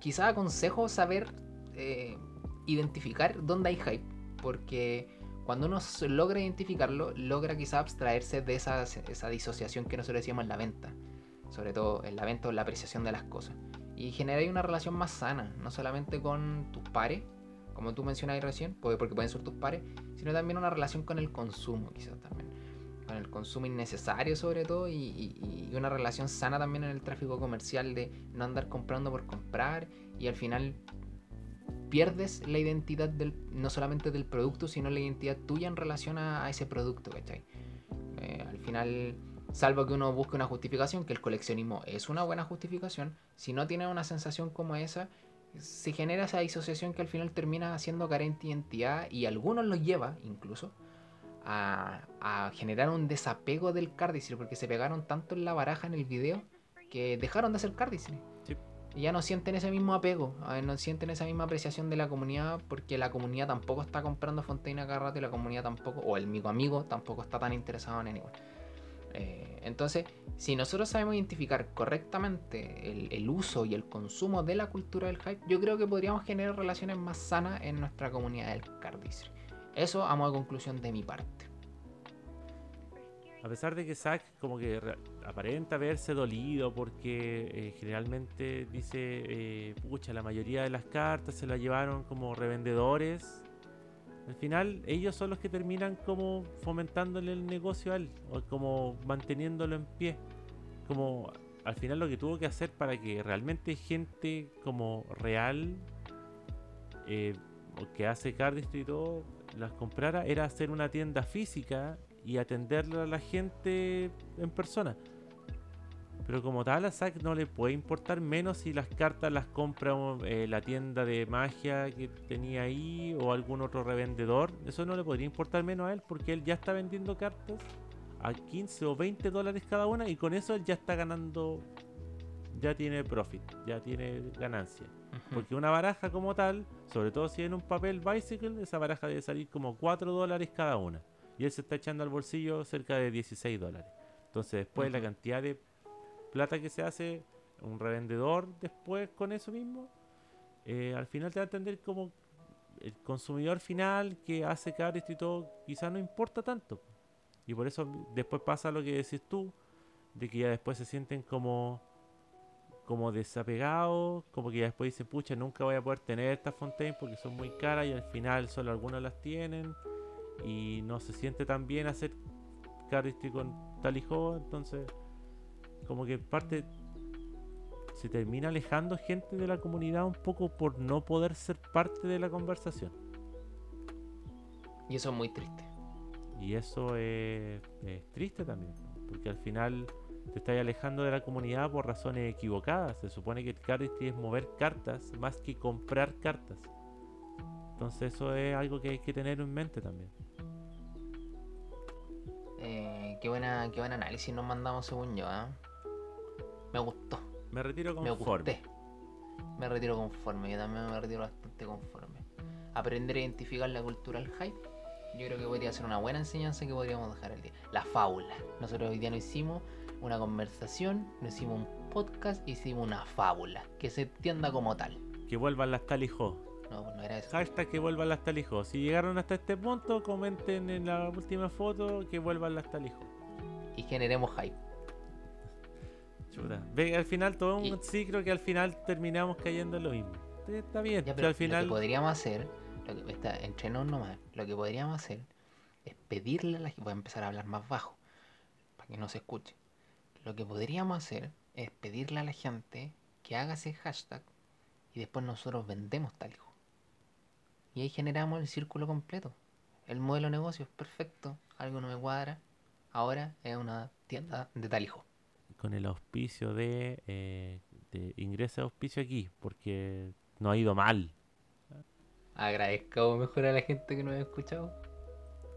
quizá aconsejo saber eh, identificar dónde hay hype, porque cuando uno logra identificarlo, logra quizá abstraerse de esa, esa disociación que nosotros decíamos en la venta, sobre todo en la venta o la apreciación de las cosas, y generar una relación más sana, no solamente con tus pares, como tú mencionabas recién, porque pueden ser tus pares, sino también una relación con el consumo, quizás también con el consumo innecesario sobre todo y, una relación sana también en el tráfico comercial de no andar comprando por comprar y al final pierdes la identidad del, no solamente del producto, sino la identidad tuya en relación a, ese producto, ¿cachai? Eh, al final, salvo que uno busque una justificación, que el coleccionismo es una buena justificación, si no tiene una sensación como esa, se genera esa disociación que al final termina siendo carente de identidad y algunos lo lleva incluso a, generar un desapego del cardicil porque se pegaron tanto en la baraja en el video que dejaron de hacer cardicil. Y ya no sienten ese mismo apego, no sienten esa misma apreciación de la comunidad porque la comunidad tampoco está comprando Fontaine cada rato y la comunidad tampoco, o el amigo amigo tampoco está tan interesado en él eh, entonces, si nosotros sabemos identificar correctamente el, el, uso y el consumo de la cultura del hype, yo creo que podríamos generar relaciones más sanas en nuestra comunidad del cardistry. Eso a modo de conclusión de mi parte. A pesar de que Zack como que aparenta verse dolido porque eh, generalmente dice, eh, pucha, la mayoría de las cartas se las llevaron como revendedores. Al final ellos son los que terminan como fomentándole el negocio a él, o como manteniéndolo en pie. como al final lo que tuvo que hacer para que realmente gente como real eh, que hace cardistry y todo las comprara era hacer una tienda física y atenderle a la gente en persona. Pero como tal a Zack no le puede importar menos si las cartas las compra eh, la tienda de magia que tenía ahí o algún otro revendedor. Eso no le podría importar menos a él porque él ya está vendiendo cartas a 15 o 20 dólares cada una y con eso él ya está ganando, ya tiene profit, ya tiene ganancia. Porque una baraja como tal, sobre todo si en un papel bicycle, esa baraja debe salir como 4 dólares cada una. Y él se está echando al bolsillo cerca de 16 dólares. Entonces después la cantidad de plata que se hace un revendedor después con eso mismo, eh, al final te va a entender como el consumidor final que hace card y todo, quizás no importa tanto. Y por eso después pasa lo que decís tú, de que ya después se sienten como como desapegados, como que ya después dicen, pucha, nunca voy a poder tener estas Fontaine porque son muy caras y al final solo algunos las tienen y no se siente tan bien hacer cardistry con tal hijo, entonces como que parte se termina alejando gente de la comunidad un poco por no poder ser parte de la conversación. Y eso es muy triste. Y eso es, triste también, porque al final te estás alejando de la comunidad por razones equivocadas. Se supone que el cardistry es mover cartas más que comprar cartas. Entonces eso es algo que hay que tener en mente también. Eh, qué, buena, qué buen análisis nos mandamos según yo. ¿eh? Me gustó. Me retiro conforme. Me, me retiro conforme. Yo también me retiro bastante conforme. Aprender a identificar la cultura del hype yo creo que podría ser una buena enseñanza que podríamos dejar el día. La fábula. Nosotros hoy día no hicimos una conversación, no hicimos un podcast, hicimos una fábula. Que se entienda como tal. Que vuelvan las talijos. No, pues no era eso. Hashtag que vuelvan las talijos. Si llegaron hasta este punto, comenten en la última foto que vuelvan las talijos. Y generemos hype. Chuta. Ve, al final todo un ciclo que al final terminamos cayendo en lo mismo. Está bien, pero, al final. Lo que podríamos hacer lo que está entre nos nomás, lo que podríamos hacer es pedirle a la gente, voy a empezar a hablar más bajo, para que no se escuche. Lo que podríamos hacer es pedirle a la gente que haga ese hashtag y después nosotros vendemos tal hijo. Y ahí generamos el círculo completo. El modelo de negocio es perfecto, algo no me cuadra. Ahora es una tienda de tal hijo. Con el auspicio de, eh, de ingresa auspicio aquí, porque no ha ido mal agradezco mejor a la gente que nos ha escuchado.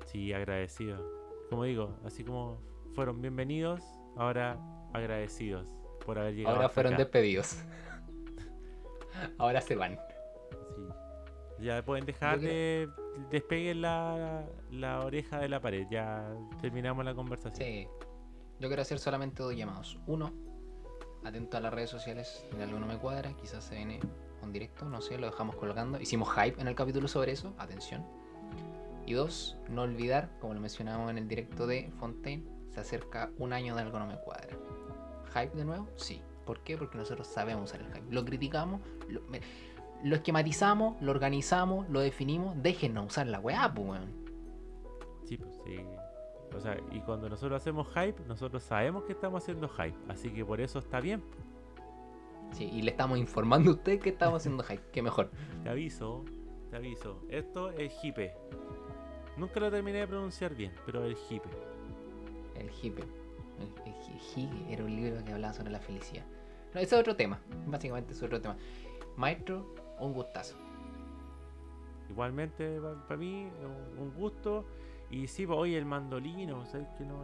Sí, agradecido. Como digo, así como fueron bienvenidos, ahora agradecidos por haber llegado. Ahora fueron despedidos. ahora se van. Sí. Ya pueden dejar de despeguen la, la oreja de la pared. Ya terminamos la conversación. Sí. Yo quiero hacer solamente dos llamados. Uno, atento a las redes sociales, si algo no me cuadra, quizás se viene un directo, no sé, lo dejamos colgando. Hicimos hype en el capítulo sobre eso, atención. Y dos, no olvidar, como lo mencionamos en el directo de Fontaine, se acerca un año de algo no me cuadra. ¿Hype de nuevo? Sí. ¿Por qué? Porque nosotros sabemos usar el hype. Lo criticamos, lo, esquematizamos, lo organizamos, lo definimos. Déjenos usar la weá, pues, Sí, pues sí. O sea, y cuando nosotros hacemos hype, nosotros sabemos que estamos haciendo hype. Así que por eso está bien. Sí, y le estamos informando a usted que estamos haciendo hype. Qué mejor. Te aviso, te aviso. Esto es hipe. Nunca lo terminé de pronunciar bien, pero el hipe. El hipe. El, el, era un libro que hablaba sobre la felicidad. No, ese es otro tema. Básicamente es otro tema. Maestro, un gustazo. Igualmente, para mí, un gusto. Y sí, pues, hoy el mandolino, ¿sabes que no?